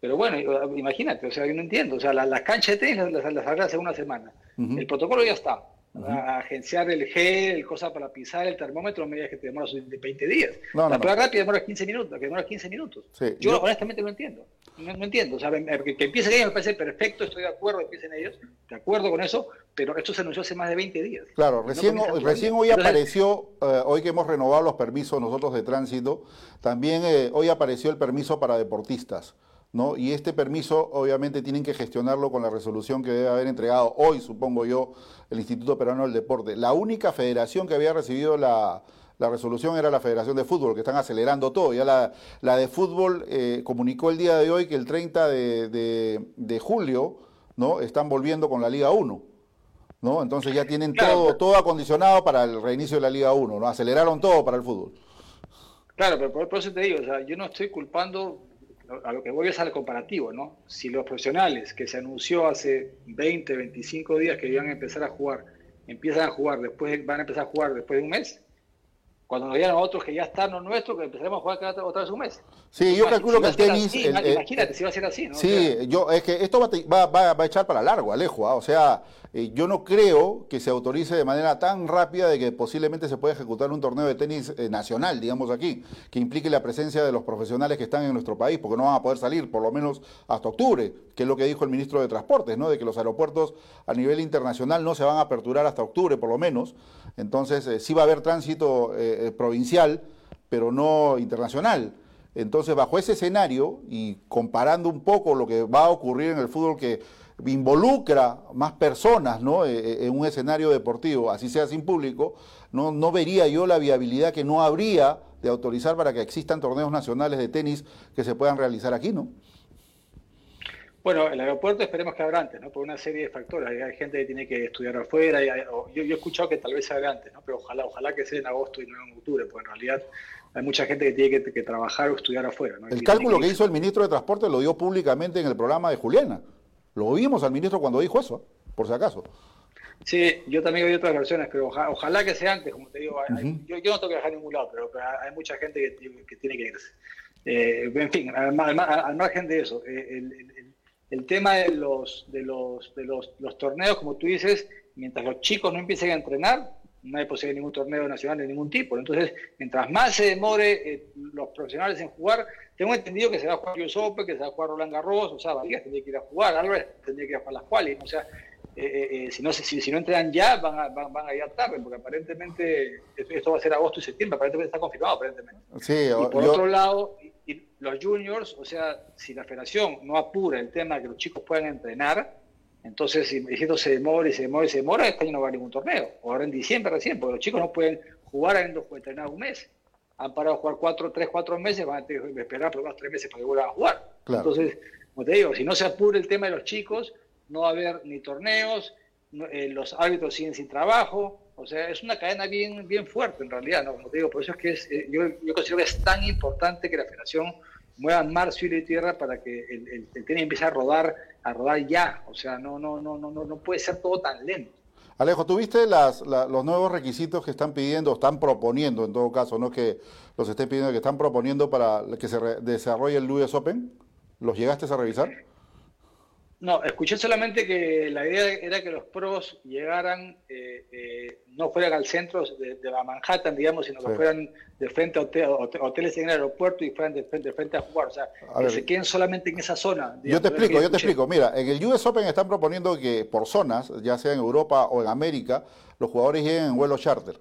Pero bueno, imagínate, o sea, yo no entiendo. O sea, las canchas de tenis las, las, hace una semana. El protocolo ya está a agenciar el gel, el cosa para pisar, el termómetro, medidas que te demoras 20 días. la prueba rápida demora 15 minutos, que demora 15 minutos. yo, honestamente no entiendo. No, entiendo. O sea, que, que empiecen ellos me parece perfecto, estoy de acuerdo, empiecen ellos, de acuerdo con eso, pero esto se anunció hace más de 20 días. Claro, recién, recién hoy apareció, eh, hoy que hemos renovado los permisos nosotros de tránsito, también eh, hoy apareció el permiso para deportistas. ¿No? Y este permiso obviamente tienen que gestionarlo con la resolución que debe haber entregado hoy, supongo yo, el Instituto Peruano del Deporte. La única federación que había recibido la, resolución era la Federación de Fútbol, que están acelerando todo. Ya la, la de fútbol eh, comunicó el día de hoy que el 30 de, julio ¿no? están volviendo con la Liga 1. ¿no? Entonces ya tienen todo, todo acondicionado para el reinicio de la Liga 1, ¿no? aceleraron todo para el fútbol. Claro, pero por, eso te digo, o sea, yo no estoy culpando a lo que voy es al comparativo, ¿no? Si los profesionales que se anunció hace 20, 25 días que iban a empezar a jugar, empiezan a jugar, después van a empezar a jugar después de un mes, cuando nos digan a otros que ya están los nuestros, que empezaremos a jugar cada, otra vez un mes. Sí, yo calculo que el tenis. imagínate si va a ser así, ¿no? Sí, yo, es que esto va, va, va, a echar para largo, Alejo. ¿ah? O sea, eh, yo no creo que se autorice de manera tan rápida de que posiblemente se pueda ejecutar un torneo de tenis eh, nacional, digamos aquí, que implique la presencia de los profesionales que están en nuestro país, porque no van a poder salir por lo menos hasta octubre, que es lo que dijo el ministro de Transportes, ¿no? De que los aeropuertos a nivel internacional no se van a aperturar hasta octubre, por lo menos. Entonces, eh, sí va a haber tránsito provincial, pero no internacional. Entonces, bajo ese escenario y comparando un poco lo que va a ocurrir en el fútbol que involucra más personas ¿no? E, e, en un escenario deportivo, así sea sin público, no, no vería yo la viabilidad que no habría de autorizar para que existan torneos nacionales de tenis que se puedan realizar aquí, ¿no? Bueno, el aeropuerto esperemos que abra antes, ¿no? Por una serie de factores. Hay, gente que tiene que estudiar afuera. yo, yo, he escuchado que tal vez abra antes, ¿no? Pero ojalá, ojalá que sea en agosto y no en octubre, porque en realidad hay mucha gente que tiene que, trabajar o estudiar afuera. El cálculo que, hizo el ministro de Transporte lo dio públicamente en el programa de Juliana. Lo oímos al ministro cuando dijo eso, por si acaso. Sí, yo también oí otras versiones, pero ojalá que sea antes, como te digo. yo, no tengo que viajar a ningún lado, pero, hay mucha gente que, tiene que irse. Eh, en fin, al, margen de eso, eh, el, el tema de los, de los, de los, los torneos, como tú dices, mientras los chicos no empiecen a entrenar, no hay posible ningún torneo nacional de ningún tipo. Entonces, mientras más se demore eh, los profesionales en jugar, tengo entendido que se va a jugar US Open, que se va a jugar Roland Garros, o sea, Vargas tendría que ir a jugar, Álvarez tendría que ir a jugar las cuales, o sea, eh, eh, si, no, si, si, no entrenan ya, van a, van, van a ir tarde, porque aparentemente esto va a ser agosto y septiembre, aparentemente está confirmado, aparentemente. Sí, y por otro lado, los juniors, o sea, si la federación no apura el tema de que los chicos puedan entrenar, entonces, si esto se demora y se demora y se demora, este año no va a ningún torneo. O ahora en diciembre recién, porque los chicos no pueden jugar habiendo entrenar un mes. Han parado a jugar cuatro, tres, cuatro meses, van a tener que esperar por unos tres meses para que vuelvan a jugar. Entonces, como te digo, si no se apura el tema de los chicos, no va a haber ni torneos, eh, los árbitros siguen sin trabajo. O sea, es una cadena bien, bien fuerte en realidad, ¿no? Como te digo, por eso es que es, eh, yo, yo considero que es tan importante que la federación muevan mar, cielo y tierra para que el, el, el tenis empiece a rodar, a rodar ya. O sea, no, no, no, no, no puede ser todo tan lento. Alejo, ¿tuviste las, la, los nuevos requisitos que están pidiendo, están proponiendo en todo caso, no que los estén pidiendo, que están proponiendo para que se desarrolle el US Open? ¿Los llegaste a revisar? No, escuché solamente que la idea era que los pros llegaran, eh, eh, no fueran al centro de, de, la Manhattan, digamos, sino que sí. fueran de frente a hotel, hoteles en el aeropuerto y fueran de frente, de frente a jugar. O sea, a que ver, se queden solamente en esa zona. Digamos, yo te explico, yo te explico. Mira, en el US Open están proponiendo que por zonas, ya sea en Europa o en América, los jugadores lleguen en vuelo charter.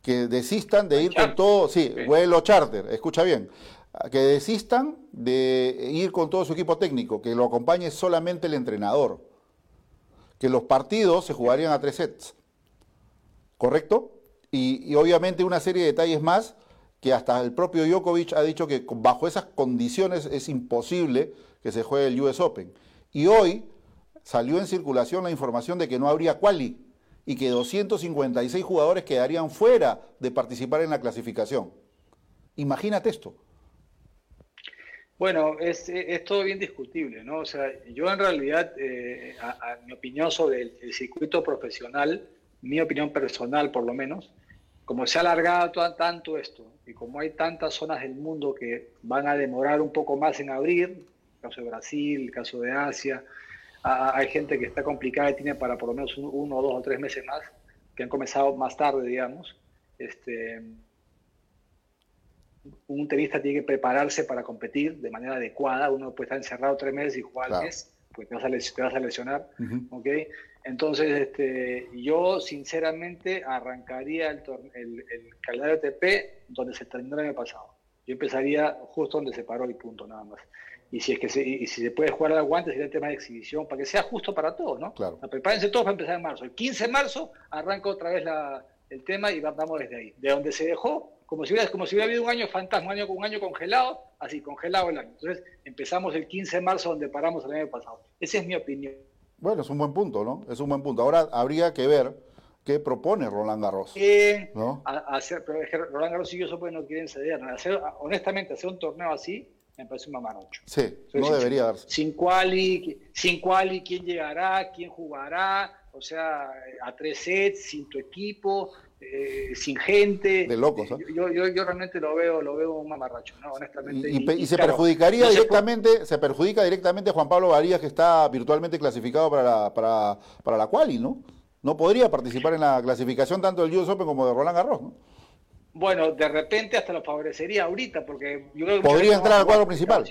Que desistan de ir charter. con todo, sí, sí, vuelo charter, escucha bien que desistan de ir con todo su equipo técnico, que lo acompañe solamente el entrenador, que los partidos se jugarían a tres sets, ¿correcto? Y, obviamente una serie de detalles más que hasta el propio Djokovic ha dicho que bajo esas condiciones es imposible que se juegue el US Open. Y hoy salió en circulación la información de que no habría quali y que 256 jugadores quedarían fuera de participar en la clasificación. Imagínate esto. Bueno, es, es, todo bien discutible, ¿no? O sea, yo en realidad, eh, mi opinión sobre el, circuito profesional, mi opinión personal por lo menos, como se ha alargado tanto esto y como hay tantas zonas del mundo que van a demorar un poco más en abrir, el caso de Brasil, el caso de Asia, hay gente que está complicada y tiene para por lo menos un, uno, dos o tres meses más, que han comenzado más tarde, digamos. Este, un tenista tiene que prepararse para competir de manera adecuada. Uno puede estar encerrado tres meses y jugar claro. mes, pues te vas a, te vas a lesionar. Uh -huh. ¿okay? Entonces, este, yo sinceramente arrancaría el, el, el calendario ATP donde se terminó el año pasado. Yo empezaría justo donde se paró y punto, nada más. Y si es que se, y si se puede jugar al aguante, sería el tema de exhibición, para que sea justo para todos, ¿no? Claro. Prepárense todos para empezar en marzo. El 15 de marzo arranca otra vez la, el tema y vamos desde ahí. De donde se dejó, como si hubiera, como si hubiera habido un año fantasma, un año, un año congelado, así, congelado el año. Entonces empezamos el 15 de marzo donde paramos el año pasado. Esa es mi opinión. Bueno, es un buen punto, ¿no? Es un buen punto. Ahora habría que ver qué propone Roland Garros. Eh, ¿no? a, hacer, pero es que Roland Garros y yo pues no quieren ceder. Hacer, honestamente, hacer un torneo así me parece un mamarocho. Sí, Entonces, no debería darse. Sin quali, sin quali, quién llegará, quién jugará, o sea, a tres sets, sin tu equipo, eh, sin gente. De locos, ¿eh? yo, yo, yo, realmente lo veo, lo veo un mamarracho, ¿no? honestamente. Y, y, y, y se claro, perjudicaría directamente, se, se, perjudica directamente a Juan Pablo Varías, que está virtualmente clasificado para la, para, para la quali, ¿no? No podría participar en la clasificación tanto del US Open como de Roland Garros, ¿no? Bueno, de repente hasta lo favorecería ahorita, porque yo creo que podría entrar al cuadro principal.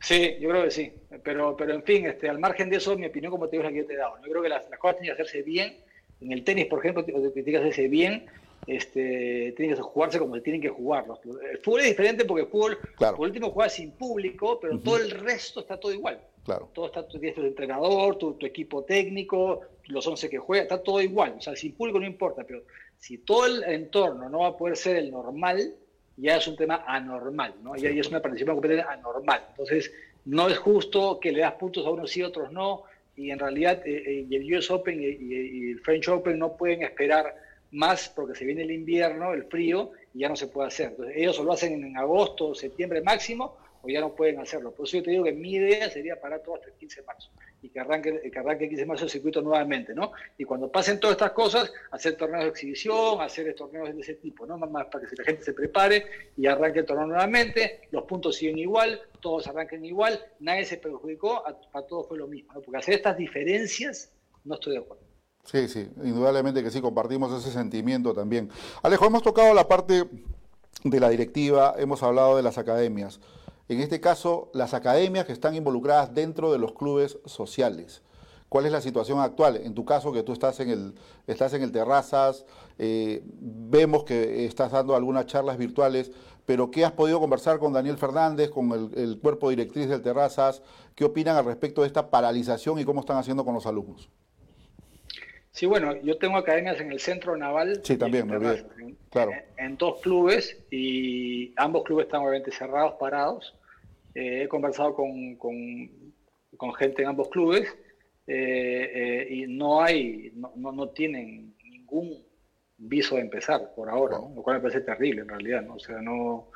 Sí, yo creo que sí. Pero, pero en fin, este, al margen de eso, mi opinión, como te digo, es la que yo te he dado. Yo creo que las, las cosas tienen que hacerse bien. En el tenis, por ejemplo, tiene que hacerse bien. Este, tienen que jugarse como se tienen que jugar. El fútbol es diferente porque el fútbol, claro. por último, juega sin público, pero uh -huh. todo el resto está todo igual. Claro. Todo está, tu, tienes tu entrenador, tu, tu, equipo técnico, los 11 que juegan, está todo igual. O sea, sin público no importa, pero si todo el entorno no va a poder ser el normal, ya es un tema anormal, ¿no? Ya, ya es una participación completamente anormal. Entonces, no es justo que le das puntos a unos sí, a otros no, y en realidad eh, eh, el US Open y, y, y, el French Open no pueden esperar más porque se viene el invierno, el frío, y ya no se puede hacer. Entonces, ellos lo hacen en agosto, septiembre máximo, o ya no pueden hacerlo. Por eso yo te digo que mi idea sería parar todo hasta el 15 de marzo y que arranque, que arranque el 15 de marzo el circuito nuevamente, ¿no? Y cuando pasen todas estas cosas, hacer torneos de exhibición, hacer torneos de ese tipo, ¿no? Más para que la gente se prepare y arranque el torneo nuevamente, los puntos siguen igual, todos arranquen igual, nadie se perjudicó, para todos fue lo mismo, ¿no? Porque hacer estas diferencias no estoy de acuerdo. Sí, sí, indudablemente que sí, compartimos ese sentimiento también. Alejo, hemos tocado la parte de la directiva, hemos hablado de las academias. En este caso, las academias que están involucradas dentro de los clubes sociales. ¿Cuál es la situación actual? En tu caso, que tú estás en el, estás en el Terrazas, eh, vemos que estás dando algunas charlas virtuales, pero ¿qué has podido conversar con Daniel Fernández, con el, el cuerpo directriz del Terrazas? ¿Qué opinan al respecto de esta paralización y cómo están haciendo con los alumnos? Sí, bueno, yo tengo academias en el centro naval. Sí, también, me olvidé. Claro. En, dos clubes y ambos clubes están obviamente cerrados, parados. Eh, he conversado con, con, gente en ambos clubes eh, eh, y no hay, no, no, tienen ningún viso de empezar por ahora, lo cual me parece terrible en realidad, ¿no? O sea, no,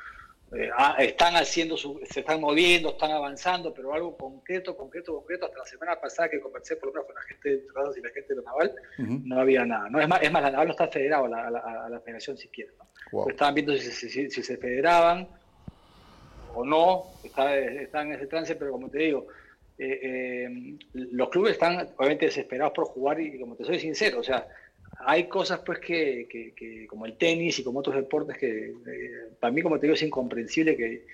eh, ah, están haciendo, su, se están moviendo, están avanzando, pero algo concreto, concreto, concreto, hasta la semana pasada que conversé por lo menos con la gente de Trados y la gente de la Naval, no había nada. No, es, más, es más, la Naval no está federada a la, a la, federación siquiera. ¿no? Estaban viendo si, si, si, se federaban o no, están en ese trance, pero como te digo, eh, eh, los clubes están obviamente desesperados por jugar y como te soy sincero, o sea, hay cosas pues que, que, como el tenis y como otros deportes que eh, para mí como te digo es incomprensible que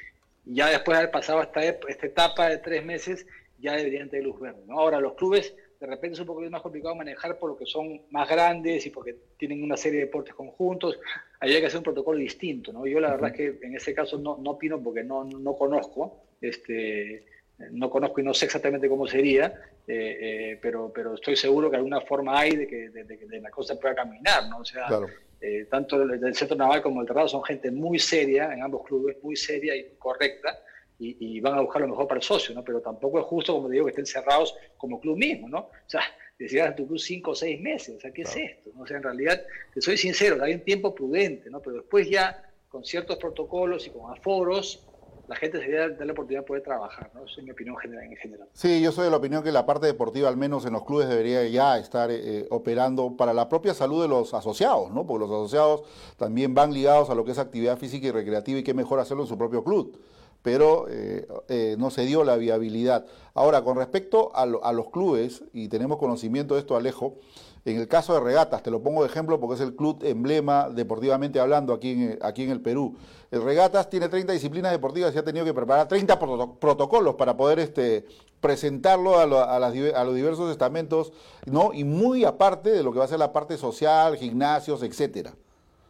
ya después de haber pasado esta, esta etapa de tres meses ya deberían tener luz verde. ¿no? Ahora los clubes de repente es un poco más complicado manejar por lo que son más grandes y porque tienen una serie de deportes conjuntos. Ahí hay que hacer un protocolo distinto. ¿no? Yo la verdad es que en ese caso no, no opino porque no, no conozco. Este, no conozco y no sé exactamente cómo sería, eh, eh, pero, pero estoy seguro que alguna forma hay de que, de, la cosa pueda caminar, ¿no? O sea, eh, tanto el, Centro Naval como el Terrado son gente muy seria en ambos clubes, muy seria y correcta, y, van a buscar lo mejor para el socio, ¿no? Pero tampoco es justo, como te digo, que estén cerrados como club mismo, ¿no? O sea, decías a tu club cinco o seis meses, o sea, ¿qué es esto? O sea, en realidad, te soy sincero, hay un tiempo prudente, ¿no? Pero después ya, con ciertos protocolos y con aforos, la gente se debe dar la oportunidad de poder trabajar, ¿no? Esa es mi opinión general, en general. Sí, yo soy de la opinión que la parte deportiva, al menos en los clubes, debería ya estar eh, operando para la propia salud de los asociados, ¿no? Porque los asociados también van ligados a lo que es actividad física y recreativa y qué mejor hacerlo en su propio club. Pero eh, eh, no se dio la viabilidad. Ahora, con respecto a los clubes, y tenemos conocimiento de esto, Alejo, en el caso de regatas, te lo pongo de ejemplo porque es el club emblema deportivamente hablando aquí en, aquí en el Perú. El regatas tiene 30 disciplinas deportivas y ha tenido que preparar 30 protocolos para poder este, presentarlo a, los diversos estamentos, ¿no? y muy aparte de lo que va a ser la parte social, gimnasios, etcétera.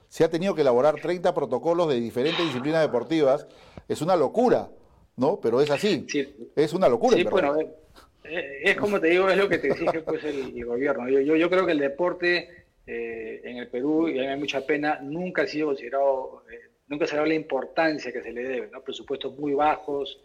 Se ha tenido que elaborar 30 protocolos de diferentes disciplinas deportivas. Es una locura, ¿no? Pero es así. Es una locura. Sí, bueno, eh, es como te digo, es lo que te exige pues, el, gobierno. Yo, yo, creo que el deporte eh, en el Perú, y a mí me da mucha pena, nunca ha sido considerado, eh, nunca se ha dado la importancia que se le debe, ¿no? Presupuestos muy bajos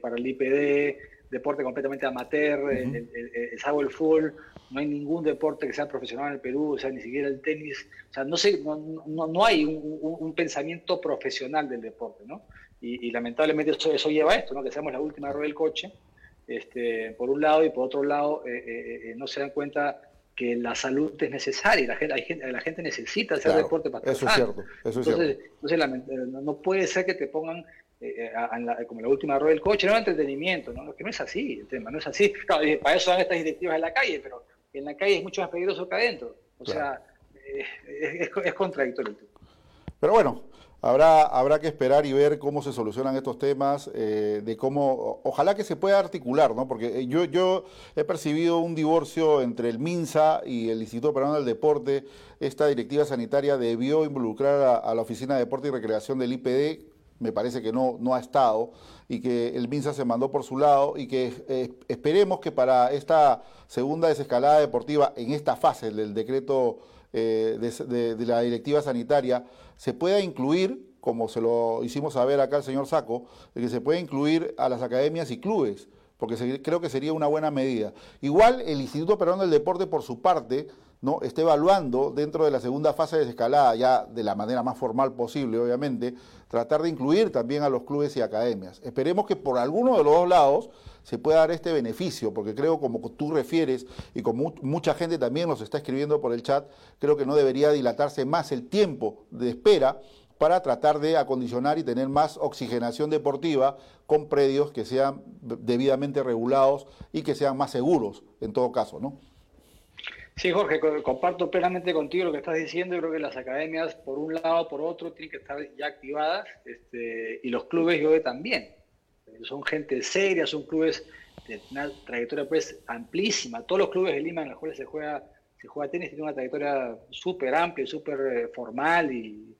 para el IPD, deporte completamente amateur, el, el, el, full, no hay ningún deporte que sea profesional en el Perú, o sea, ni siquiera el tenis, o sea, no, sé, no, no, no hay un, un, pensamiento profesional del deporte, ¿no? Y, y lamentablemente eso, eso, lleva a esto, ¿no? Que seamos la última rueda del coche este, por un lado, y por otro lado, eh, eh, eh, no se dan cuenta que la salud es necesaria, la gente, la gente necesita hacer deporte para Eso es cierto, eso es entonces, Entonces, no puede ser que te pongan como la última rueda del coche, no entretenimiento, ¿no? que no es así el tema, no es así. Claro, para eso dan estas directivas en la calle, pero en la calle es mucho más peligroso que adentro. O sea, es, es, contradictorio. Pero bueno, Habrá, habrá que esperar y ver cómo se solucionan estos temas, eh, de cómo, ojalá que se pueda articular, ¿no? Porque eh, yo, yo he percibido un divorcio entre el MINSA y el Instituto Peruano del Deporte. Esta directiva sanitaria debió involucrar a, la Oficina de Deporte y Recreación del IPD, me parece que no, no ha estado, y que el MINSA se mandó por su lado, y que eh, esperemos que para esta segunda desescalada deportiva, en esta fase del decreto de la directiva sanitaria, se pueda incluir, como se lo hicimos saber acá al señor Saco, de que se pueda incluir a las academias y clubes, porque creo que sería una buena medida. Igual el Instituto Peruano del Deporte, por su parte, ¿no? esté evaluando dentro de la segunda fase de desescalada, ya de la manera más formal posible, obviamente, tratar de incluir también a los clubes y academias. Esperemos que por alguno de los dos lados se pueda dar este beneficio, porque creo, como tú refieres, y como mucha gente también nos está escribiendo por el chat, creo que no debería dilatarse más el tiempo de espera para tratar de acondicionar y tener más oxigenación deportiva con predios que sean debidamente regulados y que sean más seguros en todo caso, ¿no? Sí, Jorge, comparto plenamente contigo lo que estás diciendo. Yo creo que las academias, por un lado, por otro, tienen que estar ya activadas este, y los clubes, yo también. Son gente seria, son clubes de una trayectoria pues amplísima. Todos los clubes de Lima en los cuales se juega, se juega tenis tienen una trayectoria súper amplia, súper eh, formal y,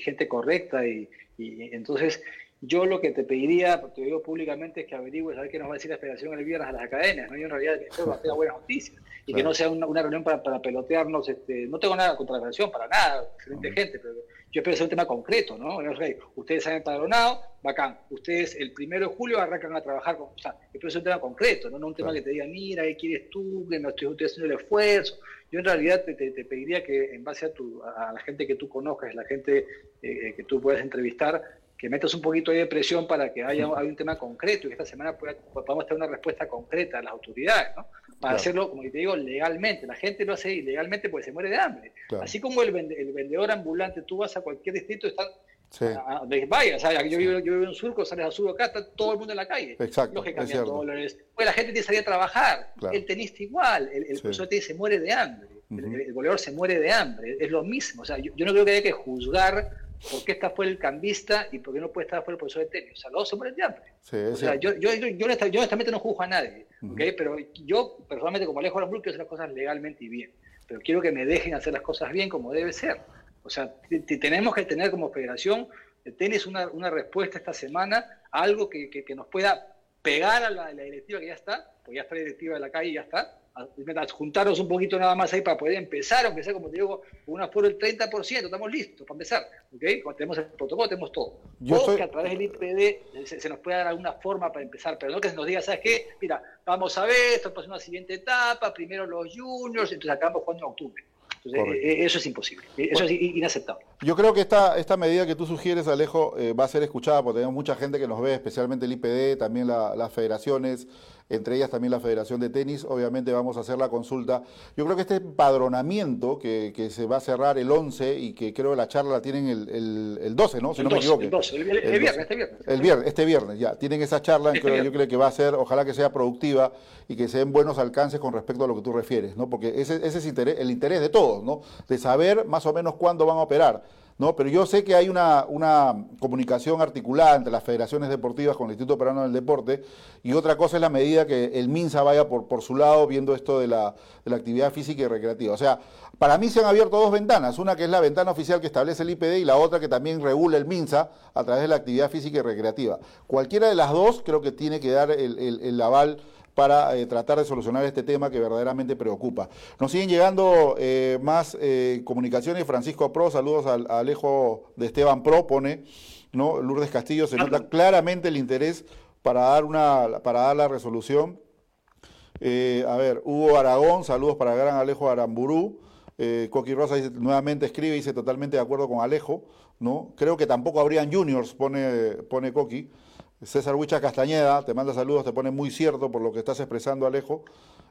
gente correcta. Y, entonces, yo lo que te pediría, te digo públicamente, es que averigües a ver qué nos va a decir la Federación el viernes a las academias. ¿no? Yo en realidad espero que tenga buenas noticias y que no sea una, reunión para, para pelotearnos. Este, no tengo nada contra la federación, para nada, excelente gente, pero yo espero sea un tema concreto, ¿no? Ustedes han empadronado, bacán. Ustedes el primero de julio arrancan a trabajar con. O sea, espero sea un tema concreto, no, no un tema que te diga, mira, ¿qué quieres tú? Que no estoy, haciendo el esfuerzo. Yo en realidad te, te, pediría que en base a, tu, a la gente que tú conozcas, la gente eh, que tú puedas entrevistar, que metas un poquito de presión para que haya, un tema concreto y que esta semana podamos tener una respuesta concreta a las autoridades, ¿no? Para hacerlo, como te digo, legalmente. La gente lo hace ilegalmente porque se muere de hambre. Así como el, vendedor ambulante, tú vas a cualquier distrito, están Sí. vaya, yo, vivo, yo vivo en Surco, sales a Surco acá, está todo el mundo en la calle. Exacto. Lógicamente, dólares. Pues la gente tiene que salir a trabajar. El tenista igual, el, el profesor se muere de hambre. el, goleador se muere de hambre. Es lo mismo. O sea, yo, yo no creo que haya que juzgar ¿Por qué está fuera el cambista y por qué no puede estar fuera el profesor de tenis? O sea, los dos se mueren de hambre. o sea, yo, yo, yo, honestamente no juzgo a nadie, pero yo personalmente como Alejo Aramburu quiero hacer las cosas legalmente y bien, pero quiero que me dejen hacer las cosas bien como debe ser. O sea, tenemos que tener como federación de tenis una, una respuesta esta semana, algo que, que, nos pueda pegar a la, la, directiva que ya está, porque ya está la directiva de la calle y ya está, juntarnos un poquito nada más ahí para poder empezar, aunque sea, como te digo, con un aforo del 30%, estamos listos para empezar, ¿ok? Cuando tenemos el protocolo, tenemos todo. Yo que a través del IPD se, nos pueda dar alguna forma para empezar, pero no que se nos diga, ¿sabes qué? Mira, vamos a ver, esto pasa una siguiente etapa, primero los juniors, entonces acabamos jugando en octubre. Entonces, eh, eh, eso es imposible, eh, eso es inaceptable. Yo creo que esta, esta medida que tú sugieres, Alejo, va a ser escuchada porque tenemos mucha gente que nos ve, especialmente el IPD, también las federaciones, entre ellas también la Federación de Tenis. Obviamente vamos a hacer la consulta. Yo creo que este empadronamiento que, que se va a cerrar el 11 y que creo que la charla la tienen el, el, 12, ¿no? Si no me equivoco. El 12, el, viernes, este viernes. El viernes, este viernes, ya. Tienen esa charla, este yo creo que va a ser, ojalá que sea productiva y que se den buenos alcances con respecto a lo que tú refieres, ¿no? Porque ese, ese es el interés de todos, ¿no? De saber más o menos cuándo van a operar. ¿No? Pero yo sé que hay una, una, comunicación articulada entre las federaciones deportivas con el Instituto Peruano del Deporte y otra cosa es la medida que el MINSA vaya por, por su lado viendo esto de la, de la actividad física y recreativa. O sea, para mí se han abierto dos ventanas, una que es la ventana oficial que establece el IPD y la otra que también regula el MINSA a través de la actividad física y recreativa. Cualquiera de las dos creo que tiene que dar el, el, el aval para eh, tratar de solucionar este tema que verdaderamente preocupa. Nos siguen llegando eh, más eh, comunicaciones. Francisco Pro, saludos al, Alejo de Esteban Pro, pone, ¿no? Lourdes Castillo, se nota claramente el interés para dar, una, para dar la resolución. a ver, Hugo Aragón, saludos para el gran Alejo Aramburú. Coqui Rosa dice, nuevamente escribe y dice totalmente de acuerdo con Alejo, ¿no? Creo que tampoco habrían juniors, pone, pone Coqui. César Huicha Castañeda, te manda saludos, te pone muy cierto por lo que estás expresando, Alejo.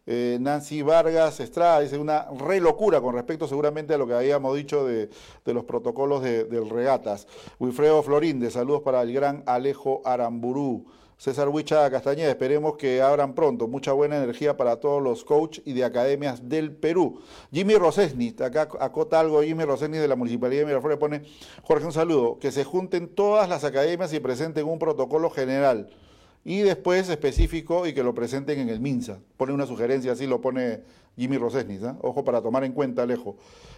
Eh, Nancy Vargas Estrada dice una re locura con respecto seguramente a lo que habíamos dicho de, los protocolos de, del regatas. Wilfredo Florinde, saludos para el gran Alejo Aramburú. César Huicha Castañeda, esperemos que abran pronto. Mucha buena energía para todos los coaches y de academias del Perú. Jimmy Rosesni, acá acota algo Jimmy Rosesni de la Municipalidad de Miraflores, pone, Jorge, un saludo, que se junten todas las academias y presenten un protocolo general y después específico y que lo presenten en el MINSA. Pone una sugerencia, así lo pone Jimmy Rosesnis, ¿ah? ojo para tomar en cuenta Alejo.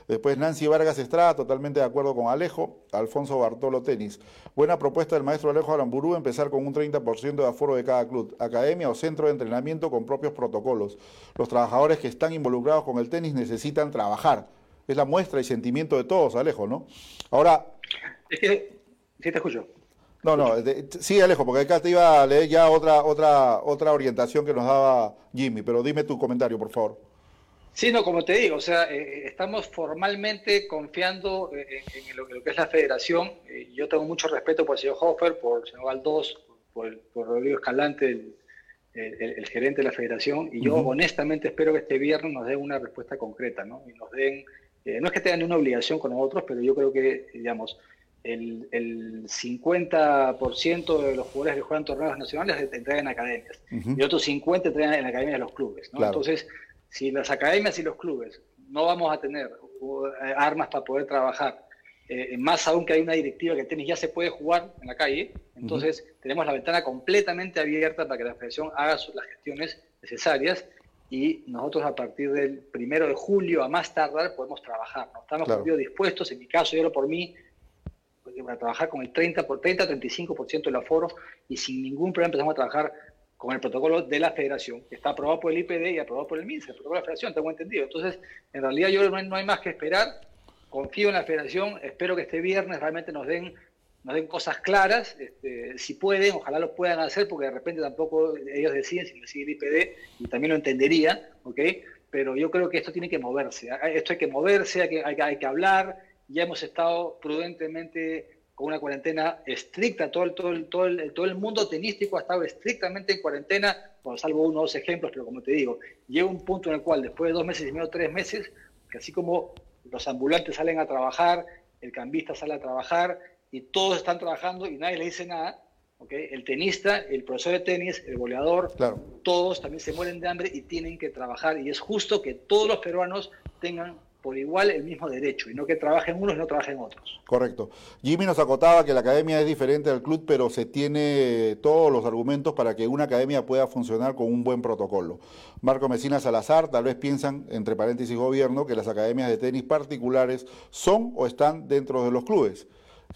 Después Nancy Vargas Estrada, totalmente de acuerdo con Alejo. Alfonso Bartolo Tenis. Buena propuesta del maestro Alejo Aramburú, empezar con un 30% de aforo de cada club, academia o centro de entrenamiento con propios protocolos. Los trabajadores que están involucrados con el tenis necesitan trabajar. Es la muestra y sentimiento de todos, Alejo, ¿no? Ahora... Es que, sí te escucho. No, no, sí, Alejo, porque acá te iba a leer ya otra, otra, otra orientación que nos daba Jimmy, pero dime tu comentario, por favor. Sí, no, como te digo, o sea, eh, estamos formalmente confiando en, lo, que es la federación. yo tengo mucho respeto por el señor Hofer, por el señor Valdós, por, Rodrigo Escalante, el, gerente de la federación, y yo honestamente espero que este viernes nos den una respuesta concreta, ¿no? Y nos den, no es que tengan una obligación con nosotros, pero yo creo que, digamos, el, el 50% de los jugadores que juegan torneos nacionales entregan en academias y otros 50 entregan en academias de los clubes. Entonces, si las academias y los clubes no vamos a tener eh, armas para poder trabajar, eh, más aún que hay una directiva que el tenis ya se puede jugar en la calle, entonces tenemos la ventana completamente abierta para que la federación haga las gestiones necesarias y nosotros a partir del primero de julio a más tardar podemos trabajar. ¿no? Estamos dispuestos, en mi caso, yo lo por mí, a trabajar con el 30 por 30, 35% del aforo y sin ningún problema empezamos a trabajar con el protocolo de la federación, que está aprobado por el IPD y aprobado por el MINSA, el protocolo de la federación, tengo entendido. Entonces, en realidad yo no hay, más que esperar, confío en la federación, espero que este viernes realmente nos den nos den cosas claras, este, si pueden, ojalá lo puedan hacer, porque de repente tampoco ellos deciden si sigue el IPD, y también lo entendería, ¿ok? Pero yo creo que esto tiene que moverse, esto hay que moverse, hay que hablar, ya hemos estado prudentemente con una cuarentena estricta, todo el, todo el, todo el, todo el mundo tenístico ha estado estrictamente en cuarentena, por salvo uno o dos ejemplos, pero como te digo, llega un punto en el cual después de dos meses y medio, tres meses, que así como los ambulantes salen a trabajar, el cambista sale a trabajar y todos están trabajando y nadie le dice nada, ¿okay? el tenista, el profesor de tenis, el goleador, todos también se mueren de hambre y tienen que trabajar. Y es justo que todos los peruanos tengan por igual el mismo derecho y no que trabajen unos y no trabajen otros. Correcto. Jimmy nos acotaba que la academia es diferente al club, pero se tiene todos los argumentos para que una academia pueda funcionar con un buen protocolo. Marco Mesina Salazar, tal vez piensan, entre paréntesis gobierno, que las academias de tenis particulares son o están dentro de los clubes.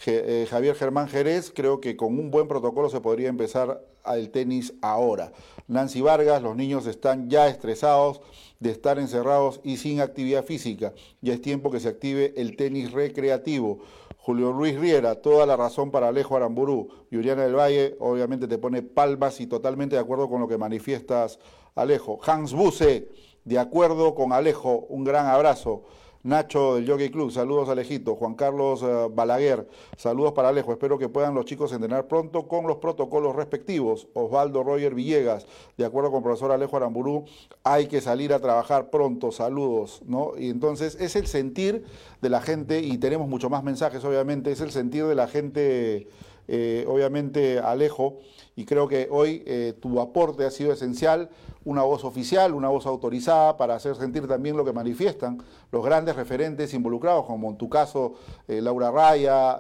Eh, Javier Germán Jerez, creo que con un buen protocolo se podría empezar el tenis ahora. Nancy Vargas, los niños están ya estresados de estar encerrados y sin actividad física. Ya es tiempo que se active el tenis recreativo. Julio Luis Riera, toda la razón para Alejo Aramburú. Juliana del Valle, obviamente te pone palmas y totalmente de acuerdo con lo que manifiestas, Alejo. Hans Buse, de acuerdo con Alejo, un gran abrazo. Nacho del Jockey Club, saludos Alejito. Juan Carlos eh, Balaguer, saludos para Alejo. Espero que puedan los chicos entrenar pronto con los protocolos respectivos. Osvaldo Roger Villegas, de acuerdo con el profesor Alejo Aramburú, hay que salir a trabajar pronto, saludos, ¿no? Y entonces es el sentir de la gente, y tenemos mucho más mensajes, obviamente, es el sentir de la gente, eh, obviamente, Alejo y creo que hoy eh, tu aporte ha sido esencial, una voz oficial, una voz autorizada para hacer sentir también lo que manifiestan los grandes referentes involucrados, como en tu caso eh, Laura Raya,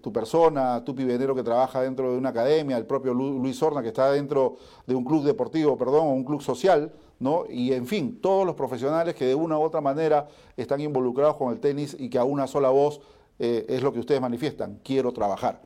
tu persona, tu pibedero que trabaja dentro de una academia, el propio Luis Horna que está dentro de un club deportivo, perdón, o un club social, ¿no? Y en fin, todos los profesionales que de una u otra manera están involucrados con el tenis y que a una sola voz es lo que ustedes manifiestan, quiero trabajar.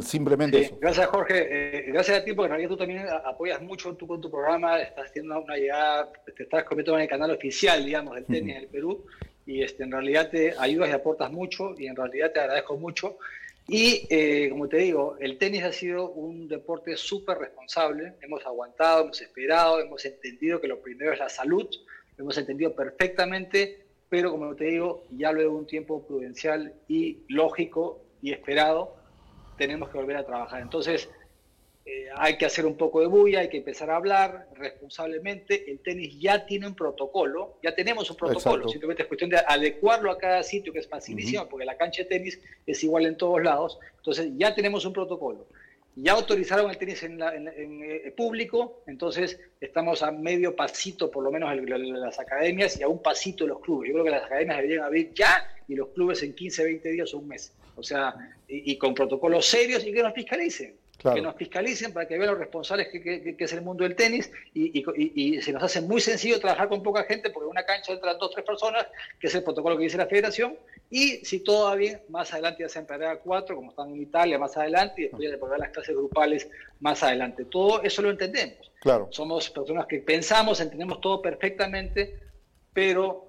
Simplemente eso. Gracias, Jorge. Eh, gracias a ti, porque en realidad tú también apoyas mucho tú con tu programa, estás haciendo una llegada, te estás convirtiendo en el canal oficial, digamos, del tenis del Perú, y este, en realidad te ayudas y aportas mucho, y en realidad te agradezco mucho. Y eh, como te digo, el tenis ha sido un deporte súper responsable, hemos aguantado, hemos esperado, hemos entendido que lo primero es la salud, lo hemos entendido perfectamente, pero como te digo, ya luego un tiempo prudencial y lógico y esperado, tenemos que volver a trabajar. Entonces, eh, hay que hacer un poco de bulla, hay que empezar a hablar responsablemente. El tenis ya tiene un protocolo, ya tenemos un protocolo, simplemente es cuestión de adecuarlo a cada sitio, que es facilísimo, porque la cancha de tenis es igual en todos lados. Entonces, ya tenemos un protocolo. Ya autorizaron el tenis en, eh, público, entonces estamos a medio pasito, por lo menos, las academias y a un pasito los clubes. Yo creo que las academias deberían abrir ya y los clubes en 15, 20 días o un mes. O sea, y, con protocolos serios y que nos fiscalicen. Que nos fiscalicen para que vean los responsables que, es el mundo del tenis y, se nos hace muy sencillo trabajar con poca gente porque en una cancha entran dos tres personas, que es el protocolo que dice la federación, y si todo va bien, más adelante ya se empleará cuatro, como están en Italia más adelante, y después ya se las clases grupales más adelante. Todo eso lo entendemos. Claro. Somos personas que pensamos, entendemos todo perfectamente, pero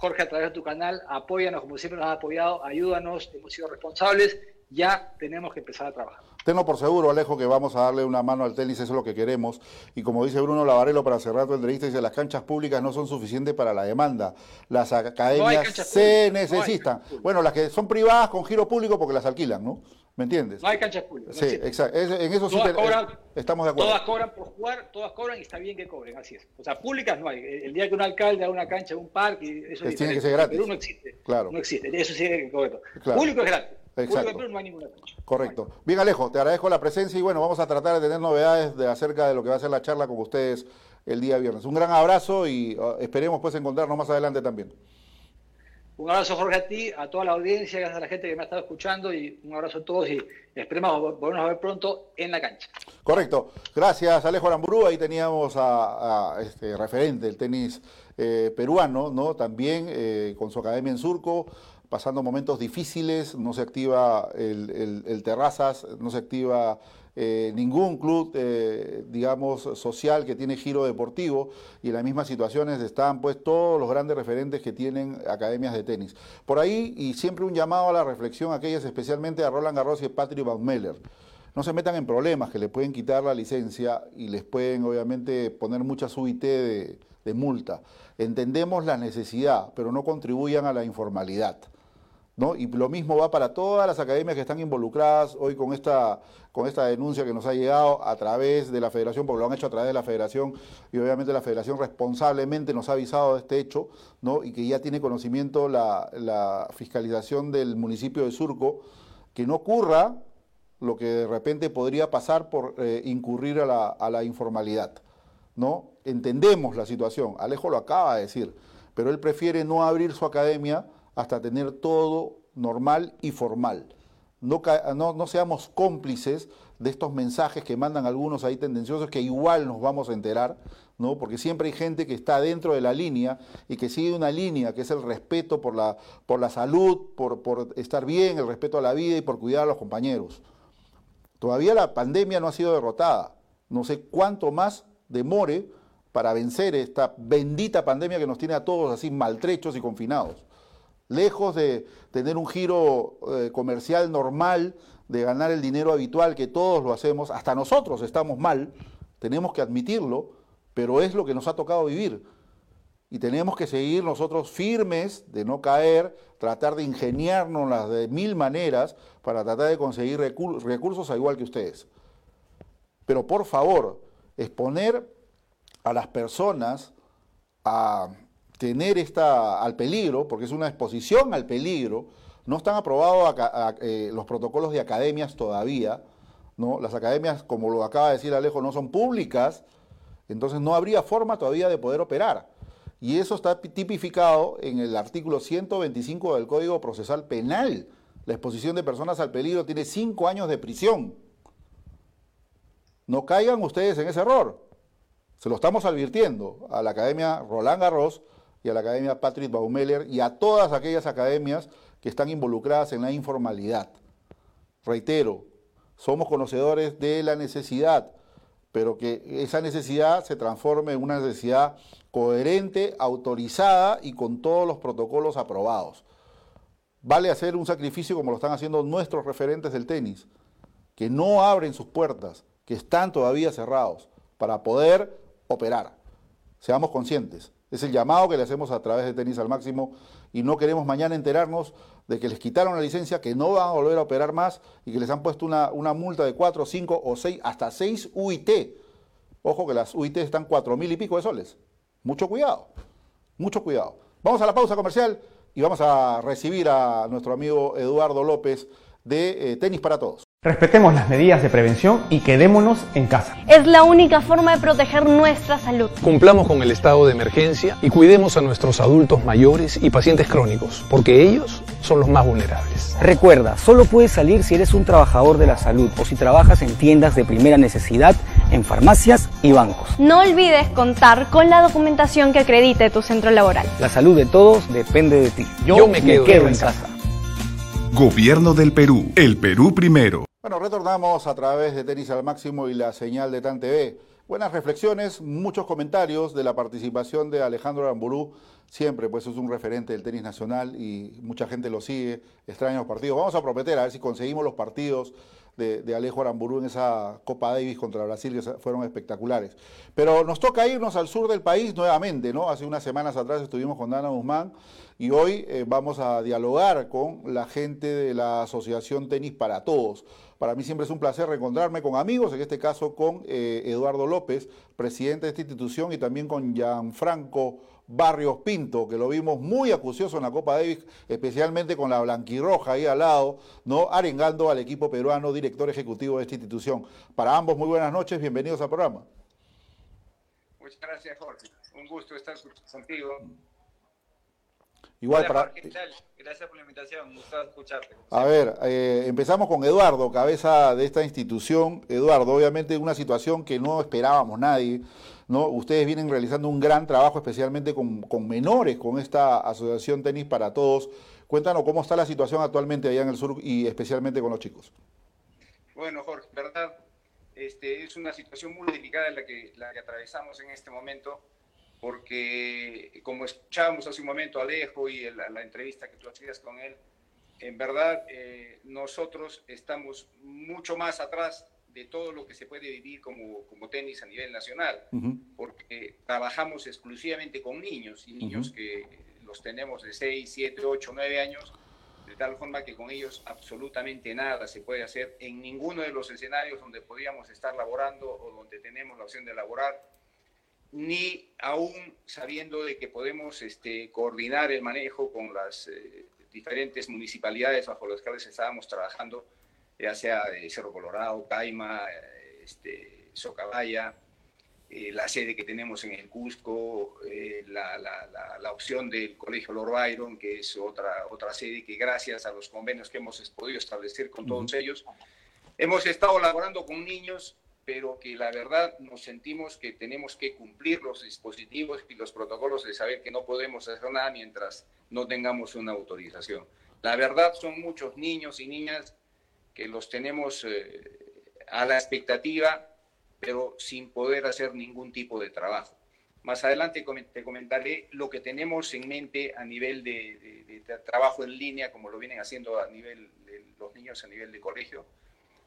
Jorge, a través de tu canal, apóyanos como siempre nos has apoyado, ayúdanos, hemos sido responsables ya tenemos que empezar a trabajar. Tengo por seguro, Alejo, que vamos a darle una mano al tenis, eso es lo que queremos. Y como dice Bruno Lavarelo para cerrar tu entrevista, dice, las canchas públicas no son suficientes para la demanda. Las academias se necesitan. bueno, las que son privadas con giro público porque las alquilan, ¿no? ¿Me entiendes? No hay canchas públicas. Sí, exacto. en eso sí estamos de acuerdo. Todas cobran por jugar, todas cobran y está bien que cobren, así es. O sea, públicas no hay. El día que un alcalde da una cancha, un parque, eso es tiene que ser gratis. Perú no existe. Claro. No existe. Eso sí es correcto. Público es gratis. Exacto. Perú no hay ninguna cancha. Correcto. Bien, Alejo, te agradezco la presencia y bueno, vamos a tratar de tener novedades de acerca de lo que va a ser la charla con ustedes el día viernes. Un gran abrazo y uh, esperemos pues encontrarnos más adelante también. Un abrazo, Jorge, a ti, a toda la audiencia, gracias a la gente que me ha estado escuchando y un abrazo a todos y esperemos volvernos a ver pronto en la cancha. Correcto. Gracias, Alejo Aramburú. Ahí teníamos a, este referente del tenis eh, peruano, ¿no? También eh, con su academia en Surco, pasando momentos difíciles, no se activa el Terrazas, no se activa eh, ningún club, eh, digamos, social que tiene giro deportivo y en las mismas situaciones están pues todos los grandes referentes que tienen academias de tenis. Por ahí, y siempre un llamado a la reflexión, aquellas especialmente a Roland Garros y a Patrick Baumeiler. No se metan en problemas que le pueden quitar la licencia y les pueden obviamente poner mucha UIT de multa. Entendemos la necesidad, pero no contribuyan a la informalidad. Y lo mismo va para todas las academias que están involucradas hoy con esta, con esta denuncia que nos ha llegado a través de la federación, porque lo han hecho a través de la federación y obviamente la federación responsablemente nos ha avisado de este hecho, ¿no? Y que ya tiene conocimiento la, fiscalización del municipio de Surco, que no ocurra lo que de repente podría pasar por eh, incurrir a la, a la informalidad, ¿no? Entendemos la situación, Alejo lo acaba de decir, pero él prefiere no abrir su academia hasta tener todo normal y formal. No, seamos cómplices de estos mensajes que mandan algunos ahí tendenciosos que igual nos vamos a enterar, ¿no? porque siempre hay gente que está dentro de la línea y que sigue una línea que es el respeto por la, por la salud, por, por estar bien, el respeto a la vida y por cuidar a los compañeros. Todavía la pandemia no ha sido derrotada. No sé cuánto más demore para vencer esta bendita pandemia que nos tiene a todos así maltrechos y confinados lejos de tener un giro eh, comercial normal, de ganar el dinero habitual que todos lo hacemos, hasta nosotros estamos mal, tenemos que admitirlo, pero es lo que nos ha tocado vivir. Y tenemos que seguir nosotros firmes de no caer, tratar de ingeniárnoslas de mil maneras para tratar de conseguir recursos a igual que ustedes. Pero por favor, exponer a las personas a tener esta, al peligro, porque es una exposición al peligro, no están aprobados eh, los protocolos de academias todavía, ¿no? Las academias, como lo acaba de decir Alejo, no son públicas, entonces no habría forma todavía de poder operar. Y eso está tipificado en el artículo 125 del Código Procesal Penal. La exposición de personas al peligro tiene cinco años de prisión. No caigan ustedes en ese error. Se lo estamos advirtiendo a la Academia Roland Garros, y a la Academia Patrick Baumeller y a todas aquellas academias que están involucradas en la informalidad. Reitero, somos conocedores de la necesidad, pero que esa necesidad se transforme en una necesidad coherente, autorizada y con todos los protocolos aprobados. Vale hacer un sacrificio como lo están haciendo nuestros referentes del tenis, que no abren sus puertas, que están todavía cerrados, para poder operar. Seamos conscientes. Es el llamado que le hacemos a través de Tenis al Máximo y no queremos mañana enterarnos de que les quitaron la licencia, que no van a volver a operar más y que les han puesto una, una multa de 4, 5 o 6, hasta 6 UIT. Ojo que las UIT están 4 mil y pico de soles. Mucho cuidado, mucho cuidado. Vamos a la pausa comercial y vamos a recibir a nuestro amigo Eduardo López de eh, Tenis para Todos. Respetemos las medidas de prevención y quedémonos en casa. Es la única forma de proteger nuestra salud. Cumplamos con el estado de emergencia y cuidemos a nuestros adultos mayores y pacientes crónicos, porque ellos son los más vulnerables. Recuerda, solo puedes salir si eres un trabajador de la salud o si trabajas en tiendas de primera necesidad, en farmacias y bancos. No olvides contar con la documentación que acredite tu centro laboral. La salud de todos depende de ti. Yo, me quedo, en casa. Gobierno del Perú. El Perú primero. Bueno, retornamos a través de Tenis al Máximo y la señal de TAN TV. buenas reflexiones, muchos comentarios de la participación de Alejandro Aramburú. Siempre, pues es un referente del tenis nacional y mucha gente lo sigue. Extraños partidos. Vamos a prometer a ver si conseguimos los partidos de, Alejo Aramburú en esa Copa Davis contra Brasil, que fueron espectaculares. Pero nos toca irnos al sur del país nuevamente, ¿no? Hace unas semanas atrás estuvimos con Dana Guzmán y hoy eh, vamos a dialogar con la gente de la Asociación Tenis para Todos. Para mí siempre es un placer reencontrarme con amigos, en este caso con eh, Eduardo López, presidente de esta institución, y también con Gianfranco Barrios Pinto, que lo vimos muy acucioso en la Copa Davis, especialmente con la blanquirroja ahí al lado, ¿no? arengando al equipo peruano, director ejecutivo de esta institución. Para ambos, muy buenas noches, bienvenidos al programa. Muchas gracias, Jorge. Un gusto estar contigo. Igual para... Gracias por la invitación, un gusto escucharte. A ver, eh, empezamos con Eduardo, cabeza de esta institución. Eduardo, obviamente una situación que no esperábamos nadie ¿no? Ustedes vienen realizando un gran trabajo, especialmente con, menores, con esta Asociación Tenis para Todos. Cuéntanos cómo está la situación actualmente allá en el sur y especialmente con los chicos. Bueno, Jorge, verdad, este, es una situación muy delicada la que, la que atravesamos en este momento, porque como escuchábamos hace un momento a Alejo y la, entrevista que tú hacías con él, en verdad eh, nosotros estamos mucho más atrás de todo lo que se puede vivir como, como tenis a nivel nacional, porque trabajamos exclusivamente con niños y niños que los tenemos de 6, 7, 8, 9 años, de tal forma que con ellos absolutamente nada se puede hacer en ninguno de los escenarios donde podíamos estar laborando o donde tenemos la opción de laborar, ni aún sabiendo de que podemos este, coordinar el manejo con las eh, diferentes municipalidades bajo las cuales estábamos trabajando ya sea de Cerro Colorado, Caima, este, Socabaya, eh, la sede que tenemos en el Cusco, eh, la, la, la, opción del Colegio Lord Byron, que es otra, otra sede que gracias a los convenios que hemos podido establecer con todos ellos, hemos estado laborando con niños, pero que la verdad nos sentimos que tenemos que cumplir los dispositivos y los protocolos de saber que no podemos hacer nada mientras no tengamos una autorización. La verdad son muchos niños y niñas que los tenemos eh, a la expectativa, pero sin poder hacer ningún tipo de trabajo. Más adelante te comentaré lo que tenemos en mente a nivel de, de trabajo en línea, como lo vienen haciendo a nivel de los niños a nivel de colegio,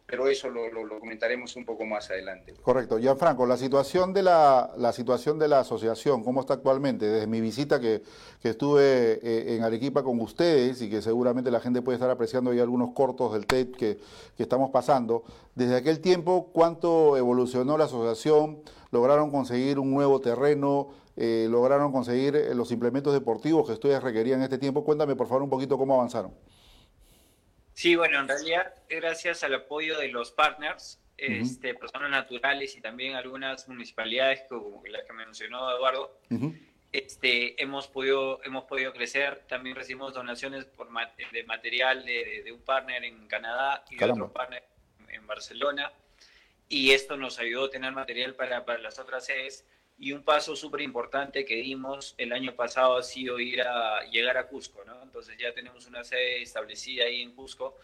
pero eso lo, comentaremos un poco más adelante. Correcto. Gianfranco, la situación de la, la situación de la asociación, ¿cómo está actualmente? Desde mi visita que, estuve eh, en Arequipa con ustedes y que seguramente la gente puede estar apreciando ahí algunos cortos del tape que, estamos pasando, desde aquel tiempo, ¿cuánto evolucionó la asociación? ¿Lograron conseguir un nuevo terreno? Eh, ¿Lograron conseguir los implementos deportivos que ustedes requerían en este tiempo? Cuéntame por favor un poquito cómo avanzaron. Sí, bueno, en realidad gracias al apoyo de los partners, este, personas naturales y también algunas municipalidades como la que mencionó Eduardo, este, hemos, podido, hemos podido crecer. También recibimos donaciones por de material de, un partner en Canadá y de otro partner en Barcelona. Y esto nos ayudó a tener material para, para las otras sedes. Y un paso súper importante que dimos el año pasado ha sido ir a llegar a Cusco, ¿no? Entonces ya tenemos una sede establecida ahí en Cusco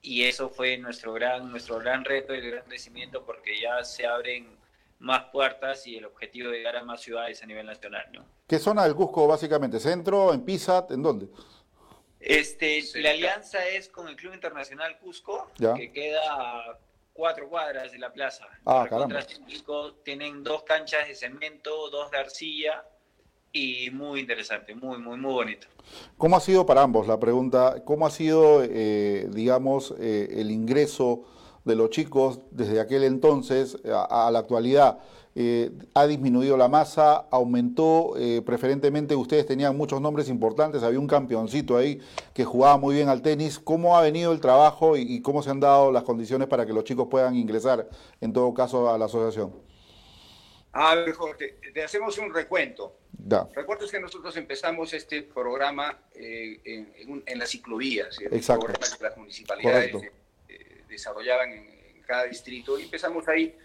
y eso fue nuestro gran, nuestro gran reto y el gran crecimiento porque ya se abren más puertas y el objetivo de llegar a más ciudades a nivel nacional, ¿no? ¿Qué zona del Cusco básicamente? ¿Centro? ¿En Pisat? ¿En dónde? Este, la alianza es con el Club Internacional Cusco, que queda cuatro cuadras de la plaza. Ah, caramba. Tienen dos canchas de cemento, dos de arcilla y muy interesante, muy, muy, muy bonito. ¿Cómo ha sido para ambos la pregunta? ¿Cómo ha sido, eh, digamos, eh, el ingreso de los chicos desde aquel entonces a la actualidad? Eh, ha disminuido la masa, aumentó, eh, preferentemente ustedes tenían muchos nombres importantes, había un campeoncito ahí que jugaba muy bien al tenis. ¿Cómo ha venido el trabajo y, cómo se han dado las condiciones para que los chicos puedan ingresar, en todo caso, a la asociación? A ver, Jorge, te hacemos un recuento. Da. Recuerdas que nosotros empezamos este programa eh, en, las ciclovías, el programa que las municipalidades desarrollaban en, en cada distrito, y empezamos ahí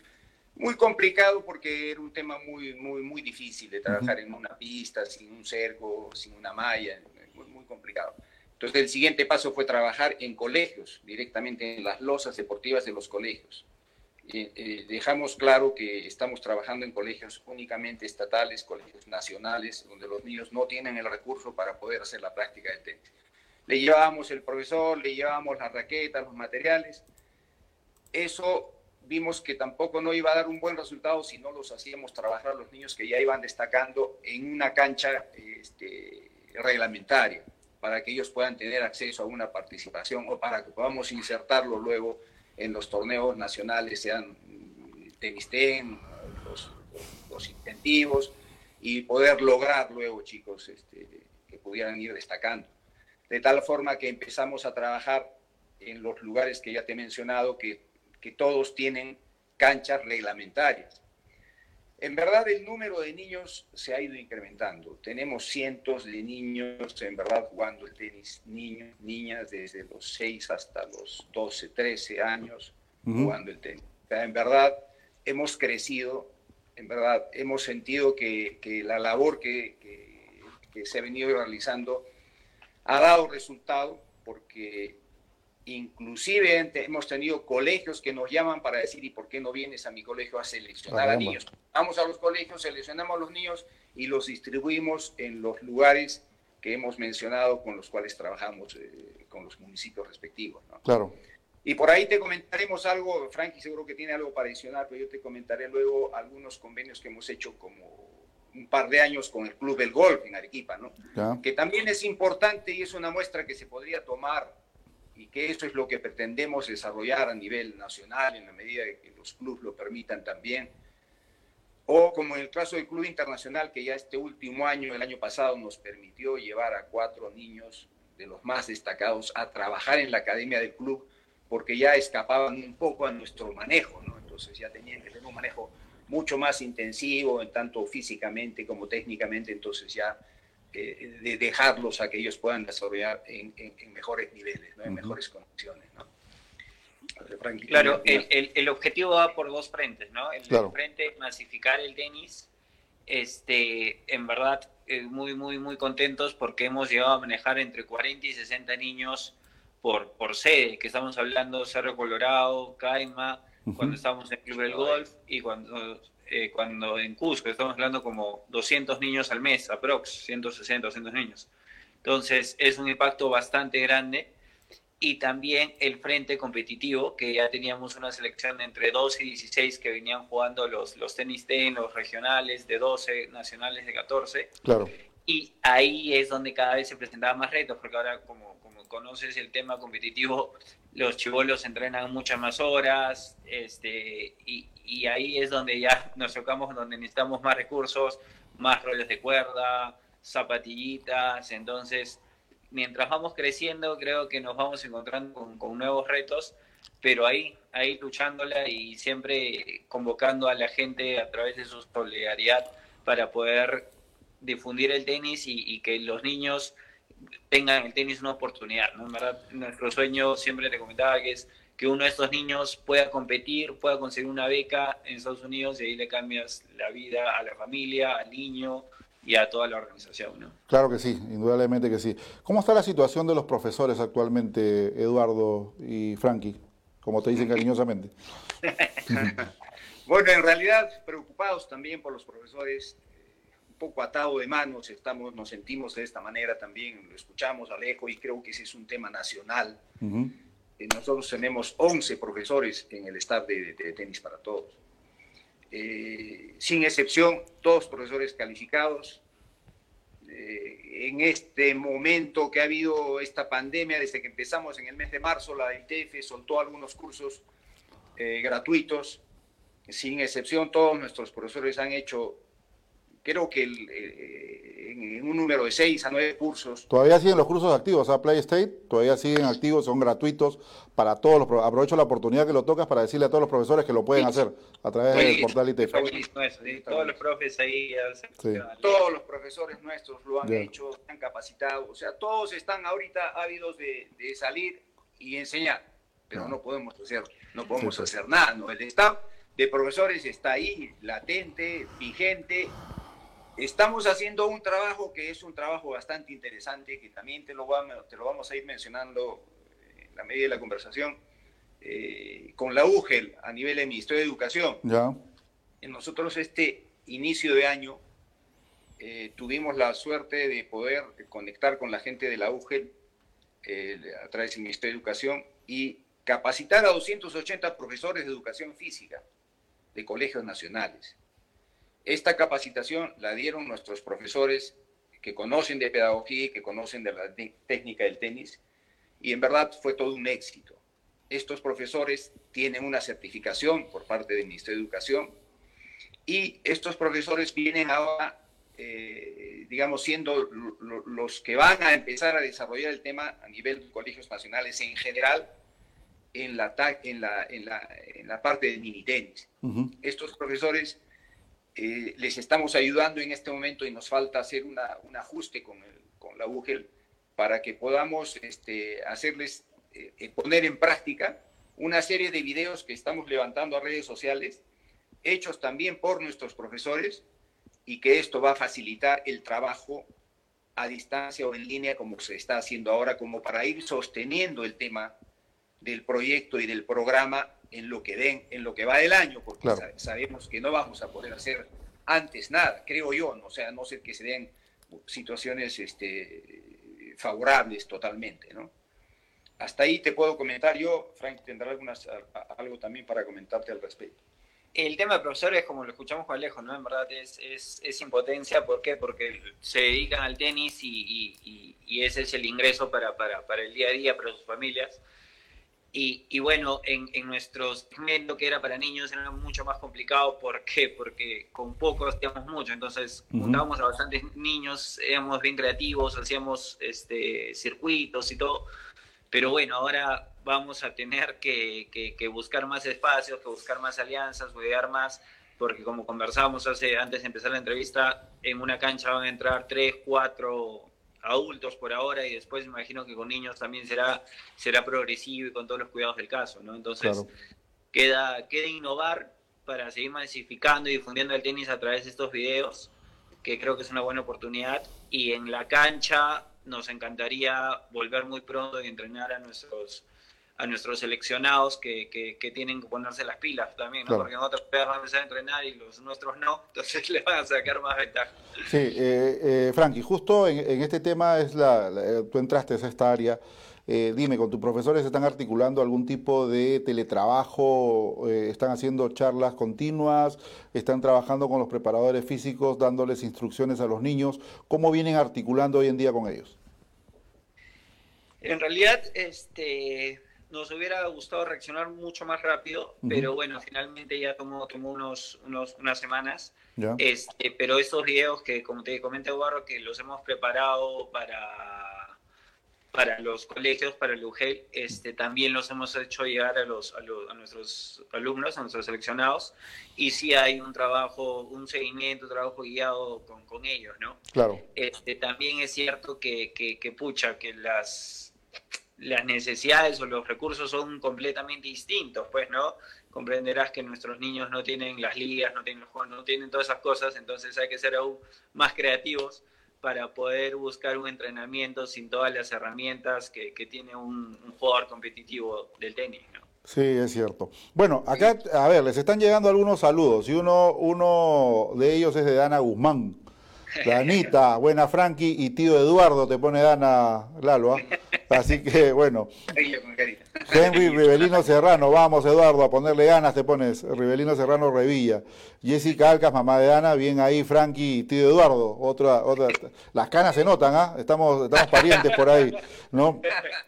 muy complicado porque era un tema muy, muy, muy difícil de trabajar en una pista, sin un cerco, sin una malla, muy, muy complicado. Entonces el siguiente paso fue trabajar en colegios, directamente en las losas deportivas de los colegios. eh, dejamos claro que estamos trabajando en colegios únicamente estatales, colegios nacionales, donde los niños no tienen el recurso para poder hacer la práctica del tenis. Le llevábamos el profesor, le llevábamos la raqueta, los materiales. Eso vimos que tampoco no iba a dar un buen resultado si no los hacíamos trabajar los niños que ya iban destacando en una cancha este, reglamentaria, para que ellos puedan tener acceso a una participación o para que podamos insertarlo luego en los torneos nacionales, sean tenisten, los, los incentivos, y poder lograr luego, chicos, este, que pudieran ir destacando. De tal forma que empezamos a trabajar en los lugares que ya te he mencionado, que, que todos tienen canchas reglamentarias. En verdad el número de niños se ha ido incrementando. Tenemos cientos de niños, en verdad, jugando el tenis, niños, niñas, desde los 6 hasta los 12, 13 años, jugando el tenis. en verdad, hemos crecido, en verdad, hemos sentido que, que la labor que, que, que se ha venido realizando ha dado resultado porque Inclusive hemos tenido colegios que nos llaman para decir, ¿y por qué no vienes a mi colegio a seleccionar a niños? Vamos a los colegios, seleccionamos a los niños y los distribuimos en los lugares que hemos mencionado con los cuales trabajamos eh, con los municipios respectivos. Claro. Y por ahí te comentaremos algo, Frankie seguro que tiene algo para adicionar, pero yo te comentaré luego algunos convenios que hemos hecho como un par de años con el Club del Golf en Arequipa, ¿no? Que también es importante y es una muestra que se podría tomar y que eso es lo que pretendemos desarrollar a nivel nacional en la medida de que los clubes lo permitan también. O como en el caso del Club Internacional, que ya este último año, el año pasado, nos permitió llevar a cuatro niños de los más destacados a trabajar en la academia del club, porque ya escapaban un poco a nuestro manejo, ¿no? Entonces ya tenían que tener un manejo mucho más intensivo, en tanto físicamente como técnicamente, entonces ya de dejarlos a que ellos puedan desarrollar en, mejores niveles, en mejores condiciones. Claro, el, el, objetivo va por dos frentes, ¿no? El frente masificar el tenis, este, en verdad, muy, muy, muy contentos porque hemos llegado a manejar entre 40 y 60 niños por, por sede, que estamos hablando Cerro Colorado, Caima, cuando estamos en el Club del Golf y cuando eh, cuando en Cusco estamos hablando como 200 niños al mes, aprox, 160, 200 niños. Entonces es un impacto bastante grande y también el frente competitivo, que ya teníamos una selección entre 12 y 16 que venían jugando los, los tenis ten, los regionales de 12, nacionales de 14. Claro. Y ahí es donde cada vez se presentaban más retos, porque ahora como, como conoces el tema competitivo, los chivolos entrenan muchas más horas, este, y, y ahí es donde ya nos tocamos, donde necesitamos más recursos, más roles de cuerda, zapatillitas, entonces mientras vamos creciendo creo que nos vamos encontrando con, nuevos retos, pero ahí, ahí luchándola y siempre convocando a la gente a través de su solidaridad para poder difundir el tenis y, que los niños tengan el tenis una oportunidad. nuestro sueño siempre te comentaba que es que uno de estos niños pueda competir, pueda conseguir una beca en Estados Unidos y ahí le cambias la vida a la familia, al niño y a toda la organización. ¿no? Claro que sí, indudablemente que sí. ¿Cómo está la situación de los profesores actualmente, Eduardo y Frankie, como te dicen cariñosamente? bueno, en realidad preocupados también por los profesores, un poco atado de manos, estamos, nos sentimos de esta manera también, lo escuchamos Alejo y creo que ese es un tema nacional. Nosotros tenemos 11 profesores en el staff de, tenis para todos. Eh, sin excepción, todos profesores calificados. Eh, en este momento que ha habido esta pandemia, desde que empezamos en el mes de marzo, la ITF soltó algunos cursos gratuitos. Sin excepción, todos nuestros profesores han hecho creo que eh, en, un número de seis a nueve cursos. Todavía siguen los cursos activos, a Play State, todavía siguen activos, son gratuitos para todos los Aprovecho la oportunidad que lo tocas para decirle a todos los profesores que lo pueden hacer a través del portal ITF. Todos los profes ahí. Todos los profesores nuestros lo han hecho, han capacitado, o sea, todos están ahorita ávidos de, salir y enseñar, pero no, podemos hacer, no podemos hacer nada, ¿no? El staff de profesores está ahí, latente, vigente, Estamos haciendo un trabajo que es un trabajo bastante interesante, que también te lo, vamos, te lo vamos a ir mencionando en la medida de la conversación, eh, con la UGEL a nivel del Ministerio de Educación. Ya. Nosotros este inicio de año eh, tuvimos la suerte de poder conectar con la gente de la UGEL eh, a través del Ministerio de Educación y capacitar a 280 profesores de educación física de colegios nacionales. Esta capacitación la dieron nuestros profesores que conocen de pedagogía y que conocen de la técnica del tenis y en verdad fue todo un éxito. Estos profesores tienen una certificación por parte del Ministerio de Educación y estos profesores vienen ahora, eh, digamos, siendo los que van a empezar a desarrollar el tema a nivel de colegios nacionales en general en la, en la, en la, en la parte del mini tenis. Estos profesores eh, les estamos ayudando en este momento y nos falta hacer un ajuste con la UGEL para que podamos este, hacerles eh, eh, poner en práctica una serie de videos que estamos levantando a redes sociales, hechos también por nuestros profesores, y que esto va a facilitar el trabajo a distancia o en línea como se está haciendo ahora, como para ir sosteniendo el tema del proyecto y del programa en lo que den, en lo que va del año, porque sabemos que no vamos a poder hacer antes nada, creo yo, ¿no? o sea, no sé que se den situaciones este, favorables totalmente, ¿no? Hasta ahí te puedo comentar yo, Frank, tendrá algunas, algo también para comentarte al respecto. El tema de profesores, como lo escuchamos con Alejo, ¿no? En verdad es, es, es impotencia, ¿por qué? Porque se dedican al tenis y, y, y ese es el ingreso para, para, para el día a día, para sus familias y, y, bueno, en, en nuestro segmento que era para niños era mucho más complicado. ¿Por qué? Porque con poco hacíamos mucho. Entonces, juntábamos a bastantes niños, éramos bien creativos, hacíamos este, circuitos y todo. Pero bueno, ahora vamos a tener que, que, que buscar más espacios, que buscar más alianzas, cuidar más, porque como conversábamos hace, antes de empezar la entrevista, en una cancha van a entrar tres, cuatro adultos por ahora y después imagino que con niños también será, será progresivo y con todos los cuidados del caso, ¿no? Entonces, queda, queda innovar para seguir masificando y difundiendo el tenis a través de estos videos, que creo que es una buena oportunidad. Y en la cancha nos encantaría volver muy pronto y entrenar a nuestros a nuestros seleccionados que, que, tienen que ponerse las pilas también, ¿no? porque en otros van a empezar a entrenar y los nuestros no, entonces le van a sacar más ventaja. Sí, eh, eh, Frankie, justo en, este tema es la, eh, tú entraste a esta área. Eh, dime, ¿con tus profesores están articulando algún tipo de teletrabajo? ¿Están haciendo charlas continuas? ¿Están trabajando con los preparadores físicos, dándoles instrucciones a los niños? ¿Cómo vienen articulando hoy en día con ellos? En realidad, este, nos hubiera gustado reaccionar mucho más rápido, pero bueno, finalmente ya tomó, tomó unos, unos, unas semanas. Este, pero esos videos que, como te comenté, Eduardo, que los hemos preparado para, para los colegios, para el UGEL, este, también los hemos hecho llegar a, los, a, los, a nuestros alumnos, a nuestros seleccionados, y sí hay un trabajo, un seguimiento, un trabajo guiado con, con ellos, ¿no? Claro. Este, también es cierto que, que, que pucha, que las las necesidades o los recursos son completamente distintos, pues, ¿no? Comprenderás que nuestros niños no tienen las ligas, no tienen los juegos, no tienen todas esas cosas, entonces hay que ser aún más creativos para poder buscar un entrenamiento sin todas las herramientas que, tiene un, jugador competitivo del tenis, ¿no? Sí, es cierto. Bueno, acá, a ver, les están llegando algunos saludos y uno, uno de ellos es de Dana Guzmán. Danita, buena Frankie y tío Eduardo, te pone Dana Lalo. ¿ah? Así que bueno. Henry Rivelino Serrano, vamos Eduardo, a ponerle ganas, te pones Rivelino Serrano Revilla. Jessica Alcas, mamá de Ana, bien ahí Frankie y tío Eduardo. Otra, otra, las canas se notan, ¿ah? Estamos, estamos parientes por ahí, ¿no?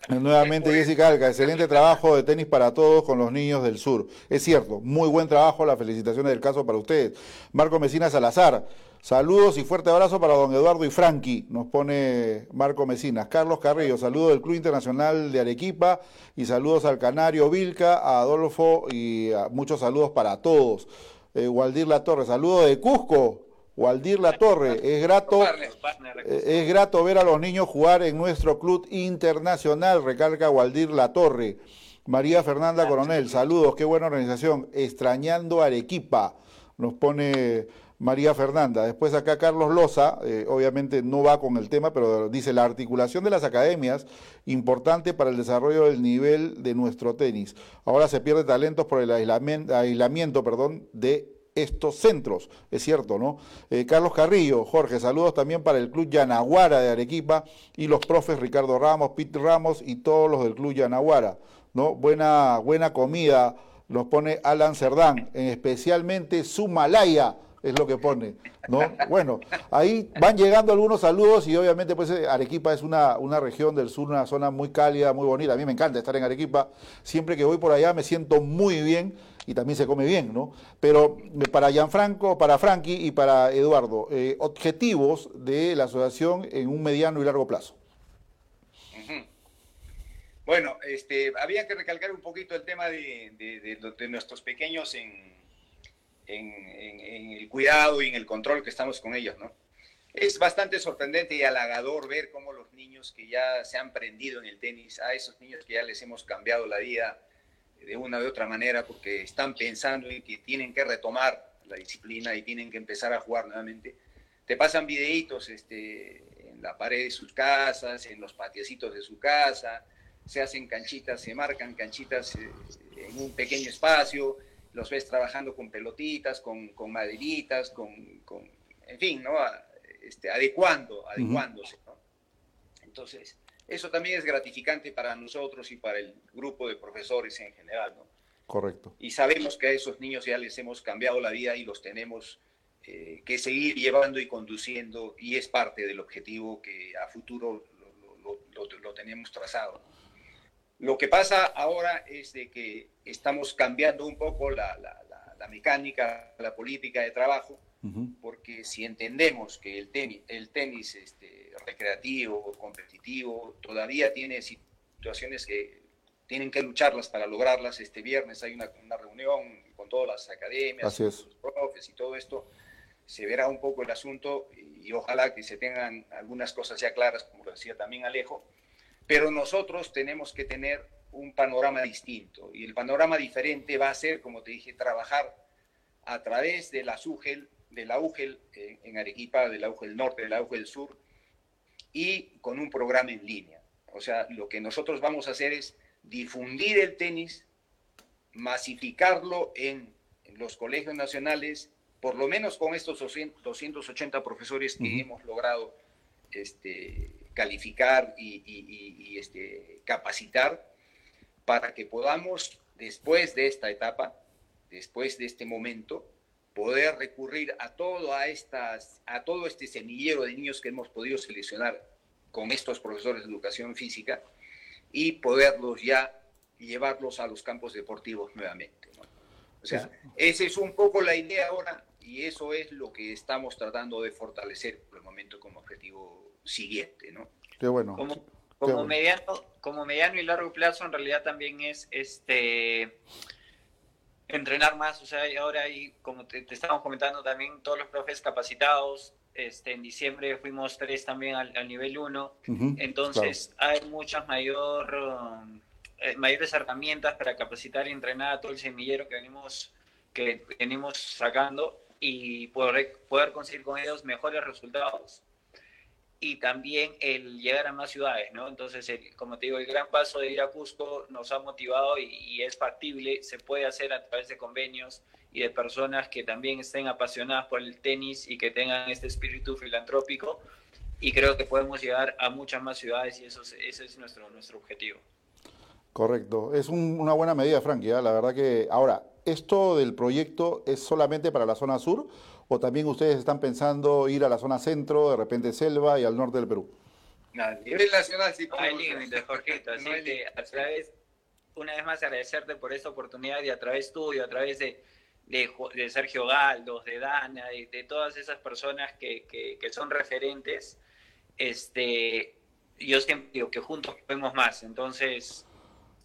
Nuevamente Jessica Alcas, excelente trabajo de tenis para todos con los niños del sur. Es cierto, muy buen trabajo, las felicitaciones del caso para ustedes. Marco Mesina Salazar. Saludos y fuerte abrazo para don Eduardo y Frankie, nos pone Marco Mesinas. Carlos Carrillo, saludos del Club Internacional de Arequipa y saludos al Canario Vilca, a Adolfo y muchos saludos para todos. Eh, Waldir La Torre, saludos de Cusco. Waldir La Torre, es grato, eh, es grato ver a los niños jugar en nuestro club internacional, recalca Waldir La Torre. María Fernanda Coronel, saludos, qué buena organización. Extrañando Arequipa, nos pone María Fernanda. Después acá Carlos Loza, eh, obviamente no va con el tema, pero dice la articulación de las academias, importante para el desarrollo del nivel de nuestro tenis. Ahora se pierde talentos por el aislamiento, perdón, de estos centros, es cierto, ¿no? Eh, Carlos Carrillo, Jorge, saludos también para el Club Yanaguara de Arequipa y los profes Ricardo Ramos, Pete Ramos y todos los del Club Yanaguara, ¿no? Buena, buena comida, los pone Alan Cerdán, especialmente su Malaya es lo que pone, ¿no? Bueno, ahí van llegando algunos saludos y obviamente pues eh, Arequipa es una, una región del sur, una zona muy cálida, muy bonita. A mí me encanta estar en Arequipa. Siempre que voy por allá me siento muy bien y también se come bien, ¿no? Pero eh, para Gianfranco, para Frankie y para Eduardo, eh, objetivos de la asociación en un mediano y largo plazo. Bueno, este, había que recalcar un poquito el tema de, de nuestros pequeños en, en, el cuidado y en el control que estamos con ellos, ¿no? Es bastante sorprendente y halagador ver cómo los niños que ya se han prendido en el tenis, a esos niños que ya les hemos cambiado la vida de una u otra manera porque están pensando en que tienen que retomar la disciplina y tienen que empezar a jugar nuevamente, te pasan videitos este, en la pared de sus casas, en los patiecitos de su casa, se hacen canchitas, se marcan canchitas eh, en un pequeño espacio, los ves trabajando con pelotitas, con, con maderitas, con, con, en fin, ¿no? Este, adecuando, adecuándose, ¿no? Entonces, eso también es gratificante para nosotros y para el grupo de profesores en general, ¿no? Correcto. Y sabemos que a esos niños ya les hemos cambiado la vida y los tenemos eh, que seguir llevando y conduciendo y es parte del objetivo que a futuro lo, lo, lo tenemos trazado. Lo que pasa ahora es de que estamos cambiando un poco la, mecánica, la política de trabajo, porque si entendemos que el tenis, el tenis este, recreativo, competitivo, todavía tiene situaciones que tienen que lucharlas para lograrlas. Este viernes hay una, reunión con todas las academias, los profes y todo esto. Se verá un poco el asunto y ojalá que se tengan algunas cosas ya claras, como decía también Alejo pero nosotros tenemos que tener un panorama distinto y el panorama diferente va a ser, como te dije, trabajar a través de la SUGEL, de la UGEL eh, en Arequipa, de la UGEL Norte, de la UGEL Sur y con un programa en línea. O sea, lo que nosotros vamos a hacer es difundir el tenis, masificarlo en, los colegios nacionales, por lo menos con estos 280 profesores que hemos logrado este, calificar y, este, capacitar para que podamos, después de esta etapa, después de este momento, poder recurrir a todo, a, estas, a todo este semillero de niños que hemos podido seleccionar con estos profesores de educación física y poderlos ya llevarlos a los campos deportivos nuevamente. O sea, esa es un poco la idea ahora y eso es lo que estamos tratando de fortalecer por el momento como objetivo siguiente, ¿no? Qué bueno. Como, mediano, como mediano y largo plazo en realidad también es este entrenar más, o sea, ahora hay, como te, estamos comentando también, todos los profes capacitados, este, en diciembre fuimos tres también al, nivel 1, entonces hay muchas mayor, eh, mayores herramientas para capacitar y entrenar a todo el semillero que venimos, que venimos sacando y poder, poder conseguir con ellos mejores resultados y también el llegar a más ciudades, ¿no? Entonces, como te digo, el gran paso de ir a Cusco nos ha motivado y, es factible, se puede hacer a través de convenios y de personas que también estén apasionadas por el tenis y que tengan este espíritu filantrópico y creo que podemos llegar a muchas más ciudades y eso, ese es nuestro, nuestro objetivo. Correcto, es una buena medida, Frankie, ¿eh? la verdad que ahora, ¿esto del proyecto es solamente para la zona sur o también ustedes están pensando ir a la zona centro, de repente selva y al norte del Perú? a nivel nacional sí. hay límites, Jorgito. Así que a través, una vez más agradecerte por esta oportunidad y a través tuyo, a través de, de, Sergio Galdos, de Dana, de, de todas esas personas que, que, que, son referentes, este, yo siempre digo que juntos podemos más. Entonces,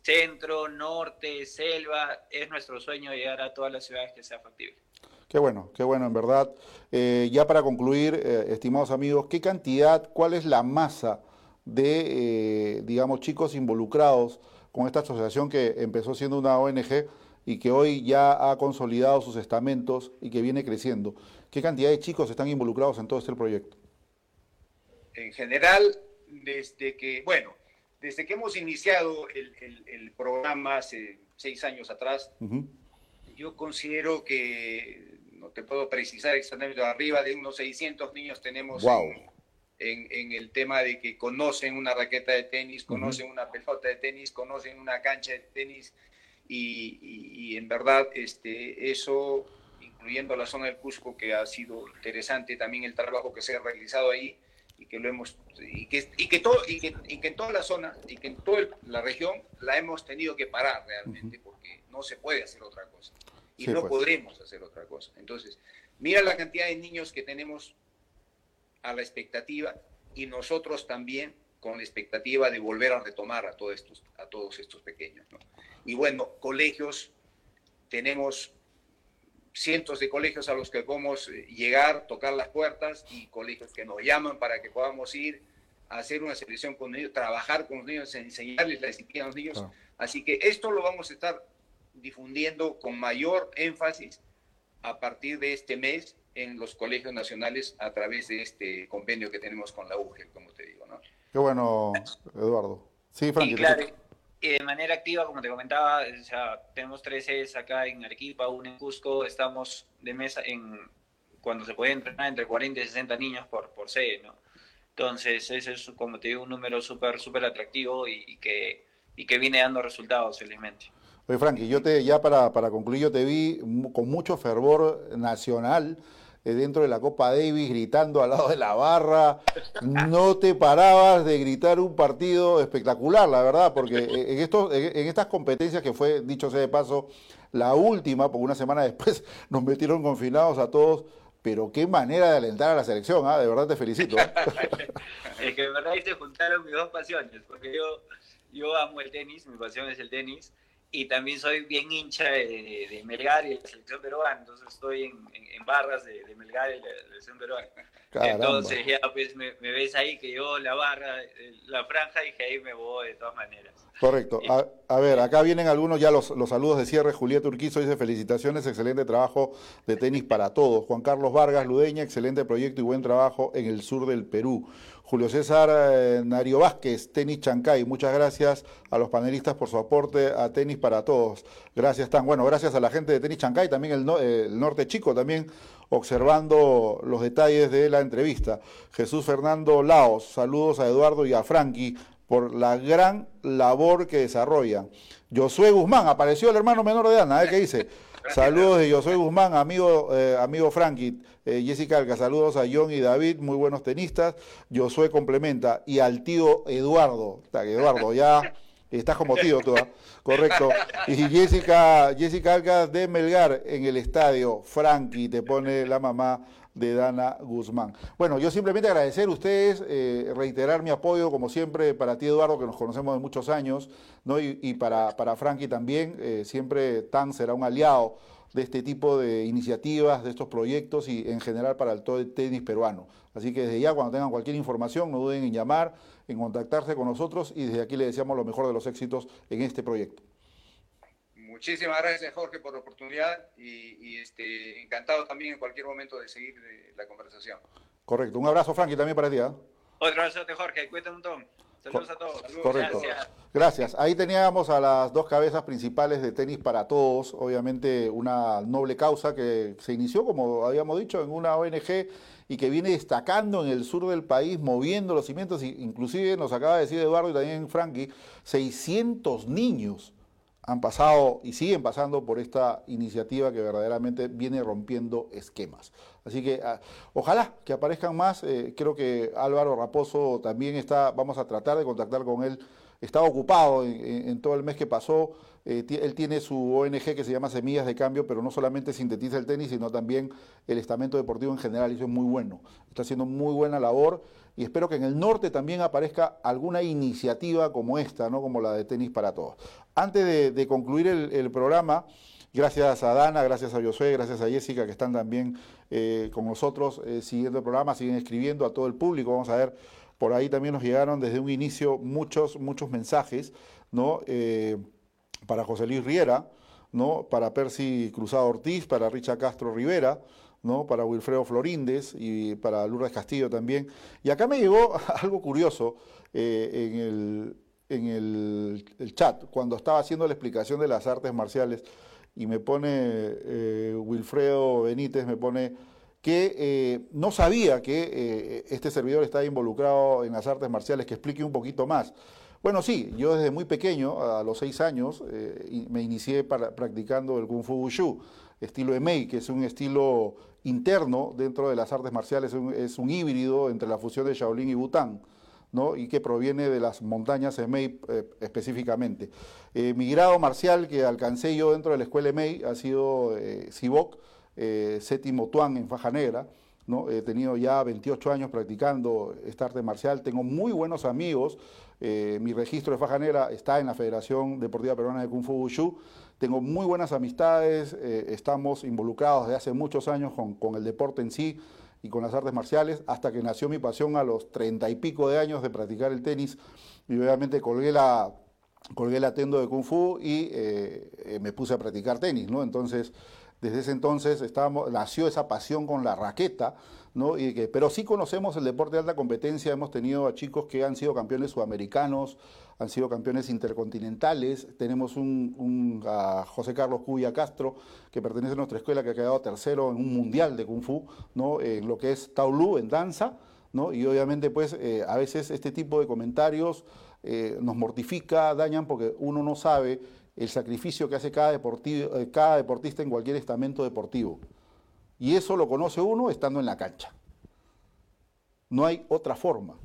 centro, norte, selva, es nuestro sueño llegar a todas las ciudades que sea factible. Qué bueno, qué bueno, en verdad. Eh, ya para concluir, eh, estimados amigos, ¿qué cantidad, cuál es la masa de, eh, digamos, chicos involucrados con esta asociación que empezó siendo una ONG y que hoy ya ha consolidado sus estamentos y que viene creciendo. ¿Qué cantidad de chicos están involucrados en todo este proyecto? En general, desde que, bueno, desde que hemos iniciado el, programa hace seis años atrás, yo considero que, te puedo precisar exactamente, arriba de unos 600 niños tenemos en, el tema de que conocen una raqueta de tenis, conocen una pelota de tenis, conocen una cancha de tenis y, en verdad este, eso, incluyendo la zona del Cusco, que ha sido interesante también el trabajo que se ha realizado ahí y que lo hemos y que, y que todo y que, en toda la zona y que en toda la región la hemos tenido que parar realmente porque no se puede hacer otra cosa y no pues. podremos hacer otra cosa entonces mira la cantidad de niños que tenemos a la expectativa y nosotros también con la expectativa de volver a retomar a todos estos a todos estos pequeños y bueno colegios tenemos cientos de colegios a los que podemos eh, llegar, tocar las puertas y colegios que nos llaman para que podamos ir a hacer una selección con ellos, trabajar con los niños, enseñarles la disciplina a los niños. Así que esto lo vamos a estar difundiendo con mayor énfasis a partir de este mes en los colegios nacionales a través de este convenio que tenemos con la UGEL, como te digo. ¿no? Qué bueno, Eduardo. Sí, Frankie. Y de manera activa, como te comentaba, o sea, tenemos tres sedes acá en Arequipa, uno en Cusco, estamos de mesa en cuando se puede entrenar entre 40 y 60 niños por, por sede, ¿no? Entonces, ese es, como te digo, un número súper, súper atractivo y, que, y que viene dando resultados, felizmente. Oye, Frankie, yo te, ya para, para concluir, yo te vi con mucho fervor nacional eh, dentro de la Copa Davis gritando al lado de la barra. No te parabas de gritar un partido espectacular, la verdad, porque en, estos, en estas competencias que fue, dicho sea de paso, la última, porque una semana después nos metieron confinados a todos. Pero qué manera de alentar a la selección, ¿ah? de verdad te felicito. ¿eh? es que de verdad se juntaron mis dos pasiones, porque yo, yo amo el tenis, mi pasión es el tenis, y también soy bien hincha de, Melgar y de la selección peruana, entonces estoy en, barras de, Melgar y la, selección peruana. Entonces ya pues me, ves ahí que yo la barra, la franja y que ahí me voy de todas maneras. Correcto. A, ver, acá vienen algunos ya los, los saludos de cierre. Julieta Urquizo dice felicitaciones, excelente trabajo de tenis para todos. Juan Carlos Vargas Ludeña, excelente proyecto y buen trabajo en el sur del Perú. Julio César eh, Nario Vázquez, Tenis Chancay. Muchas gracias a los panelistas por su aporte a Tenis para Todos. Gracias, Tan. Bueno, gracias a la gente de Tenis Chancay, también el, Norte Chico, también observando los detalles de la entrevista. Jesús Fernando Laos, saludos a Eduardo y a Frankie por la gran labor que desarrollan. Josué Guzmán, apareció el hermano menor de Ana, ¿eh? ¿qué dice? Saludos de Josué Guzmán, amigo, eh, amigo Frankie, eh, Jessica Alca, saludos a John y David, muy buenos tenistas. Josué complementa, y al tío Eduardo, Eduardo, ya estás como tío tú, ¿ah? correcto. Y Jessica, Jessica Alca de Melgar en el estadio, Frankie, te pone la mamá de Dana Guzmán. Bueno, yo simplemente agradecer a ustedes, eh, reiterar mi apoyo, como siempre, para ti, Eduardo, que nos conocemos de muchos años, ¿no? y, para, para Frankie también, eh, siempre TAN será un aliado de este tipo de iniciativas, de estos proyectos y en general para el todo el tenis peruano. Así que desde ya, cuando tengan cualquier información, no duden en llamar, en contactarse con nosotros y desde aquí le deseamos lo mejor de los éxitos en este proyecto. Muchísimas gracias, Jorge, por la oportunidad y, este, encantado también en cualquier momento de seguir eh, la conversación. Correcto. Un abrazo, Frankie, también para ti. ¿eh? Otro abrazo, Jorge. Cuídate un montón. Saludos a todos. Correcto. Gracias. Gracias. Ahí teníamos a las dos cabezas principales de tenis para todos. Obviamente una noble causa que se inició, como habíamos dicho, en una ONG y que viene destacando en el sur del país, moviendo los cimientos. Inclusive nos acaba de decir Eduardo y también Frankie, 600 niños han pasado y siguen pasando por esta iniciativa que verdaderamente viene rompiendo esquemas. Así que ah, ojalá que aparezcan más. Eh, creo que Álvaro Raposo también está, vamos a tratar de contactar con él. Está ocupado en, todo el mes que pasó. Eh, él tiene su ONG que se llama Semillas de Cambio, pero no solamente sintetiza el tenis, sino también el estamento deportivo en general. Y eso es muy bueno. Está haciendo muy buena labor y espero que en el norte también aparezca alguna iniciativa como esta, ¿no? como la de Tenis para Todos. Antes de, concluir el, programa, gracias a Dana, gracias a Josué, gracias a Jessica que están también eh, con nosotros eh, siguiendo el programa, siguen escribiendo a todo el público. Vamos a ver, por ahí también nos llegaron desde un inicio muchos, muchos mensajes, ¿no? Eh, para José Luis Riera, ¿no? Para Percy Cruzado Ortiz, para Richa Castro Rivera, Para Wilfredo Florindes y para Lourdes Castillo también. Y acá me llegó algo curioso eh, en, el, en el, chat, cuando estaba haciendo la explicación de las artes marciales, y me pone eh, Wilfredo Benítez, me pone que eh, no sabía que este servidor estaba involucrado en las artes marciales, que explique un poquito más. Bueno, sí, yo desde muy pequeño, a los seis años, me inicié practicando el Kung Fu Wushu, estilo Mei, que es un estilo interno dentro de las artes marciales, es un, híbrido entre la fusión de Shaolin y Bután. ¿no? y que proviene de las montañas Emei eh, específicamente. Eh, mi grado marcial que alcancé yo dentro de la escuela Emei ha sido eh, Sibok, séptimo Tuan en faja negra. ¿no? He tenido ya 28 años practicando esta arte marcial, tengo muy buenos amigos, eh, mi registro de faja negra está en la Federación Deportiva Peruana de Kung Fu Wushu, tengo muy buenas amistades, eh, estamos involucrados desde hace muchos años con, el deporte en sí y con las artes marciales, hasta que nació mi pasión a los treinta y pico de años de practicar el tenis y obviamente colgué la colgué la tendo de Kung Fu y eh, me puse a practicar tenis, ¿no? Entonces, desde ese entonces estábamos, nació esa pasión con la raqueta, ¿no? Y que, pero sí conocemos el deporte de alta competencia, hemos tenido a chicos que han sido campeones sudamericanos, han sido campeones intercontinentales, tenemos un, a José Carlos Cubia Castro, que pertenece a nuestra escuela, que ha quedado tercero en un mundial de Kung Fu, ¿no? en lo que es Taolu, en danza, ¿no? y obviamente pues eh, a veces este tipo de comentarios eh, nos mortifica, dañan, porque uno no sabe el sacrificio que hace cada, eh, cada deportista en cualquier estamento deportivo. Y eso lo conoce uno estando en la cancha. No hay otra forma.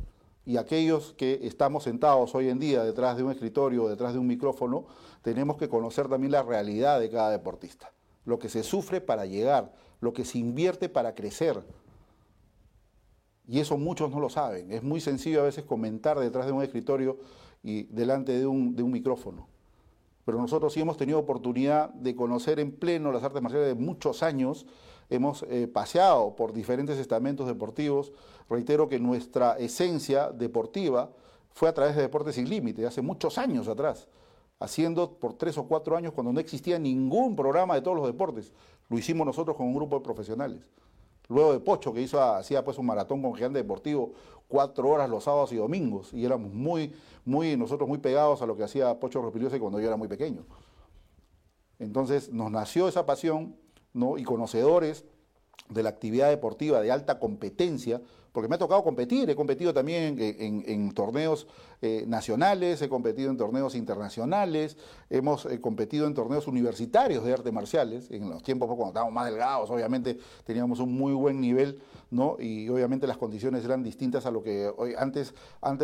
Y aquellos que estamos sentados hoy en día detrás de un escritorio, detrás de un micrófono, tenemos que conocer también la realidad de cada deportista. Lo que se sufre para llegar, lo que se invierte para crecer. Y eso muchos no lo saben. Es muy sencillo a veces comentar detrás de un escritorio y delante de un micrófono pero nosotros sí hemos tenido oportunidad de conocer en pleno las artes marciales de muchos años, hemos eh, paseado por diferentes estamentos deportivos, reitero que nuestra esencia deportiva fue a través de Deportes Sin Límite, hace muchos años atrás, haciendo por tres o cuatro años cuando no existía ningún programa de todos los deportes, lo hicimos nosotros con un grupo de profesionales. Luego de Pocho, que hizo, hacía pues un maratón con Gigante Deportivo, cuatro horas los sábados y domingos, y éramos muy, muy, nosotros muy pegados a lo que hacía Pocho Repiliosa cuando yo era muy pequeño. Entonces nos nació esa pasión, ¿no? Y conocedores de la actividad deportiva de alta competencia, porque me ha tocado competir, he competido también en, torneos eh, nacionales, he competido en torneos internacionales, hemos eh, competido en torneos universitarios de artes marciales, en los tiempos cuando estábamos más delgados, obviamente teníamos un muy buen nivel, ¿no? Y obviamente las condiciones eran distintas a lo que hoy, antes,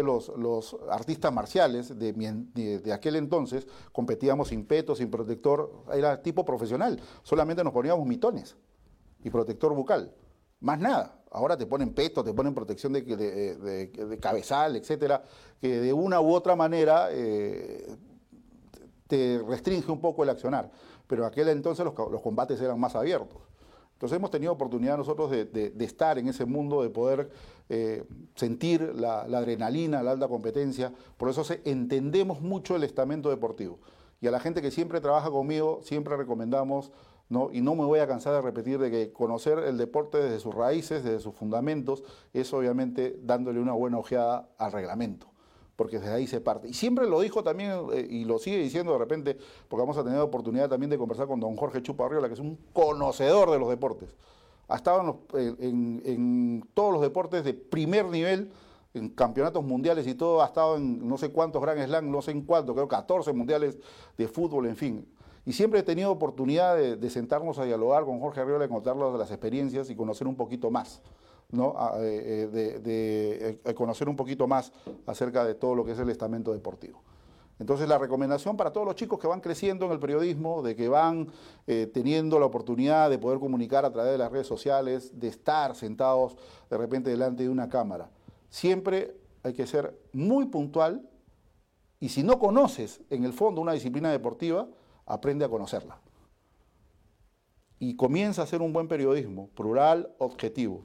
los, artistas marciales de, aquel entonces competíamos sin peto, sin protector, era tipo profesional, solamente nos poníamos mitones y protector bucal, más nada. Ahora te ponen peto, te ponen protección de, cabezal, etcétera, que de una u otra manera eh, te restringe un poco el accionar. Pero aquel entonces los, combates eran más abiertos. Entonces hemos tenido oportunidad nosotros de, estar en ese mundo, de poder eh, sentir la, adrenalina, la alta competencia. Por eso entendemos mucho el estamento deportivo. Y a la gente que siempre trabaja conmigo, siempre recomendamos Y no me voy a cansar de repetir de que conocer el deporte desde sus raíces, desde sus fundamentos, es obviamente dándole una buena ojeada al reglamento, porque desde ahí se parte. Y siempre lo dijo también, eh, y lo sigue diciendo de repente, porque vamos a tener oportunidad también de conversar con don Jorge Chuparriola, que es un conocedor de los deportes. Ha estado en, en todos los deportes de primer nivel, en campeonatos mundiales y todo, ha estado en no sé cuántos Grand Slam, no sé en cuántos, creo 14 mundiales de fútbol, en fin. Y siempre he tenido oportunidad de, sentarnos a dialogar con Jorge Arriola y contarle las experiencias y conocer un poquito más, ¿no? Eh, eh, de, eh, conocer un poquito más acerca de todo lo que es el estamento deportivo. Entonces la recomendación para todos los chicos que van creciendo en el periodismo, de que van teniendo la oportunidad de poder comunicar a través de las redes sociales, de estar sentados de repente delante de una cámara, siempre hay que ser muy puntual y si no conoces en el fondo una disciplina deportiva, aprende a conocerla. Y comienza a hacer un buen periodismo, plural, objetivo,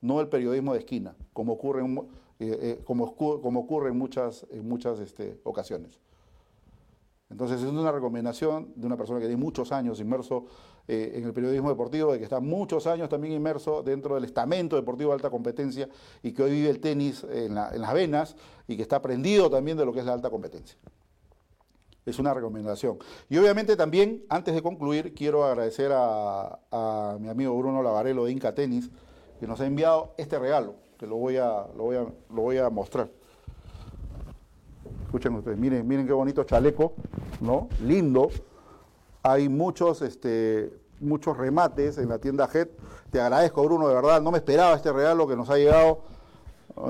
no el periodismo de esquina, como ocurre en, eh, eh, como, ocurre en muchas, en muchas este, ocasiones. Entonces es una recomendación de una persona que tiene muchos años inmerso eh, en el periodismo deportivo, de que está muchos años también inmerso dentro del estamento deportivo de alta competencia y que hoy vive el tenis en, las venas y que está aprendido también de lo que es la alta competencia. Es una recomendación. Y obviamente también, antes de concluir, quiero agradecer a, mi amigo Bruno Lavarelo de Inca Tenis, que nos ha enviado este regalo, que lo voy a, lo voy a, lo voy a mostrar. Escuchen ustedes, miren, miren qué bonito chaleco, ¿no? Lindo. Hay muchos, este, muchos remates en la tienda Head. Te agradezco, Bruno, de verdad. No me esperaba este regalo que nos ha llegado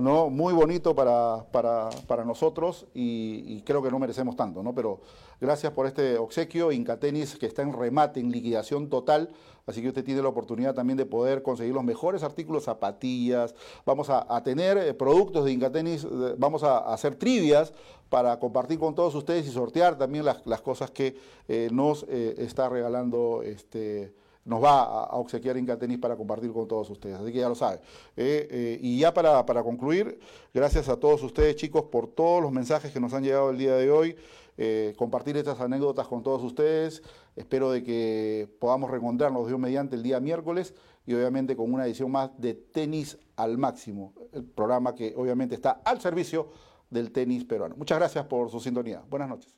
¿no? Muy bonito para, para, nosotros y, creo que no merecemos tanto, ¿no? Pero gracias por este obsequio, Incatenis, que está en remate, en liquidación total, así que usted tiene la oportunidad también de poder conseguir los mejores artículos, zapatillas, vamos a, tener eh, productos de Incatenis, vamos a, hacer trivias para compartir con todos ustedes y sortear también las, cosas que eh, nos eh, está regalando este nos va a, obsequiar Inca Tenis para compartir con todos ustedes. Así que ya lo saben. Eh, eh, y ya para, concluir, gracias a todos ustedes, chicos, por todos los mensajes que nos han llegado el día de hoy. Eh, compartir estas anécdotas con todos ustedes. Espero de que podamos reencontrarnos Dios mediante el día miércoles y obviamente con una edición más de Tenis al Máximo, el programa que obviamente está al servicio del tenis peruano. Muchas gracias por su sintonía. Buenas noches.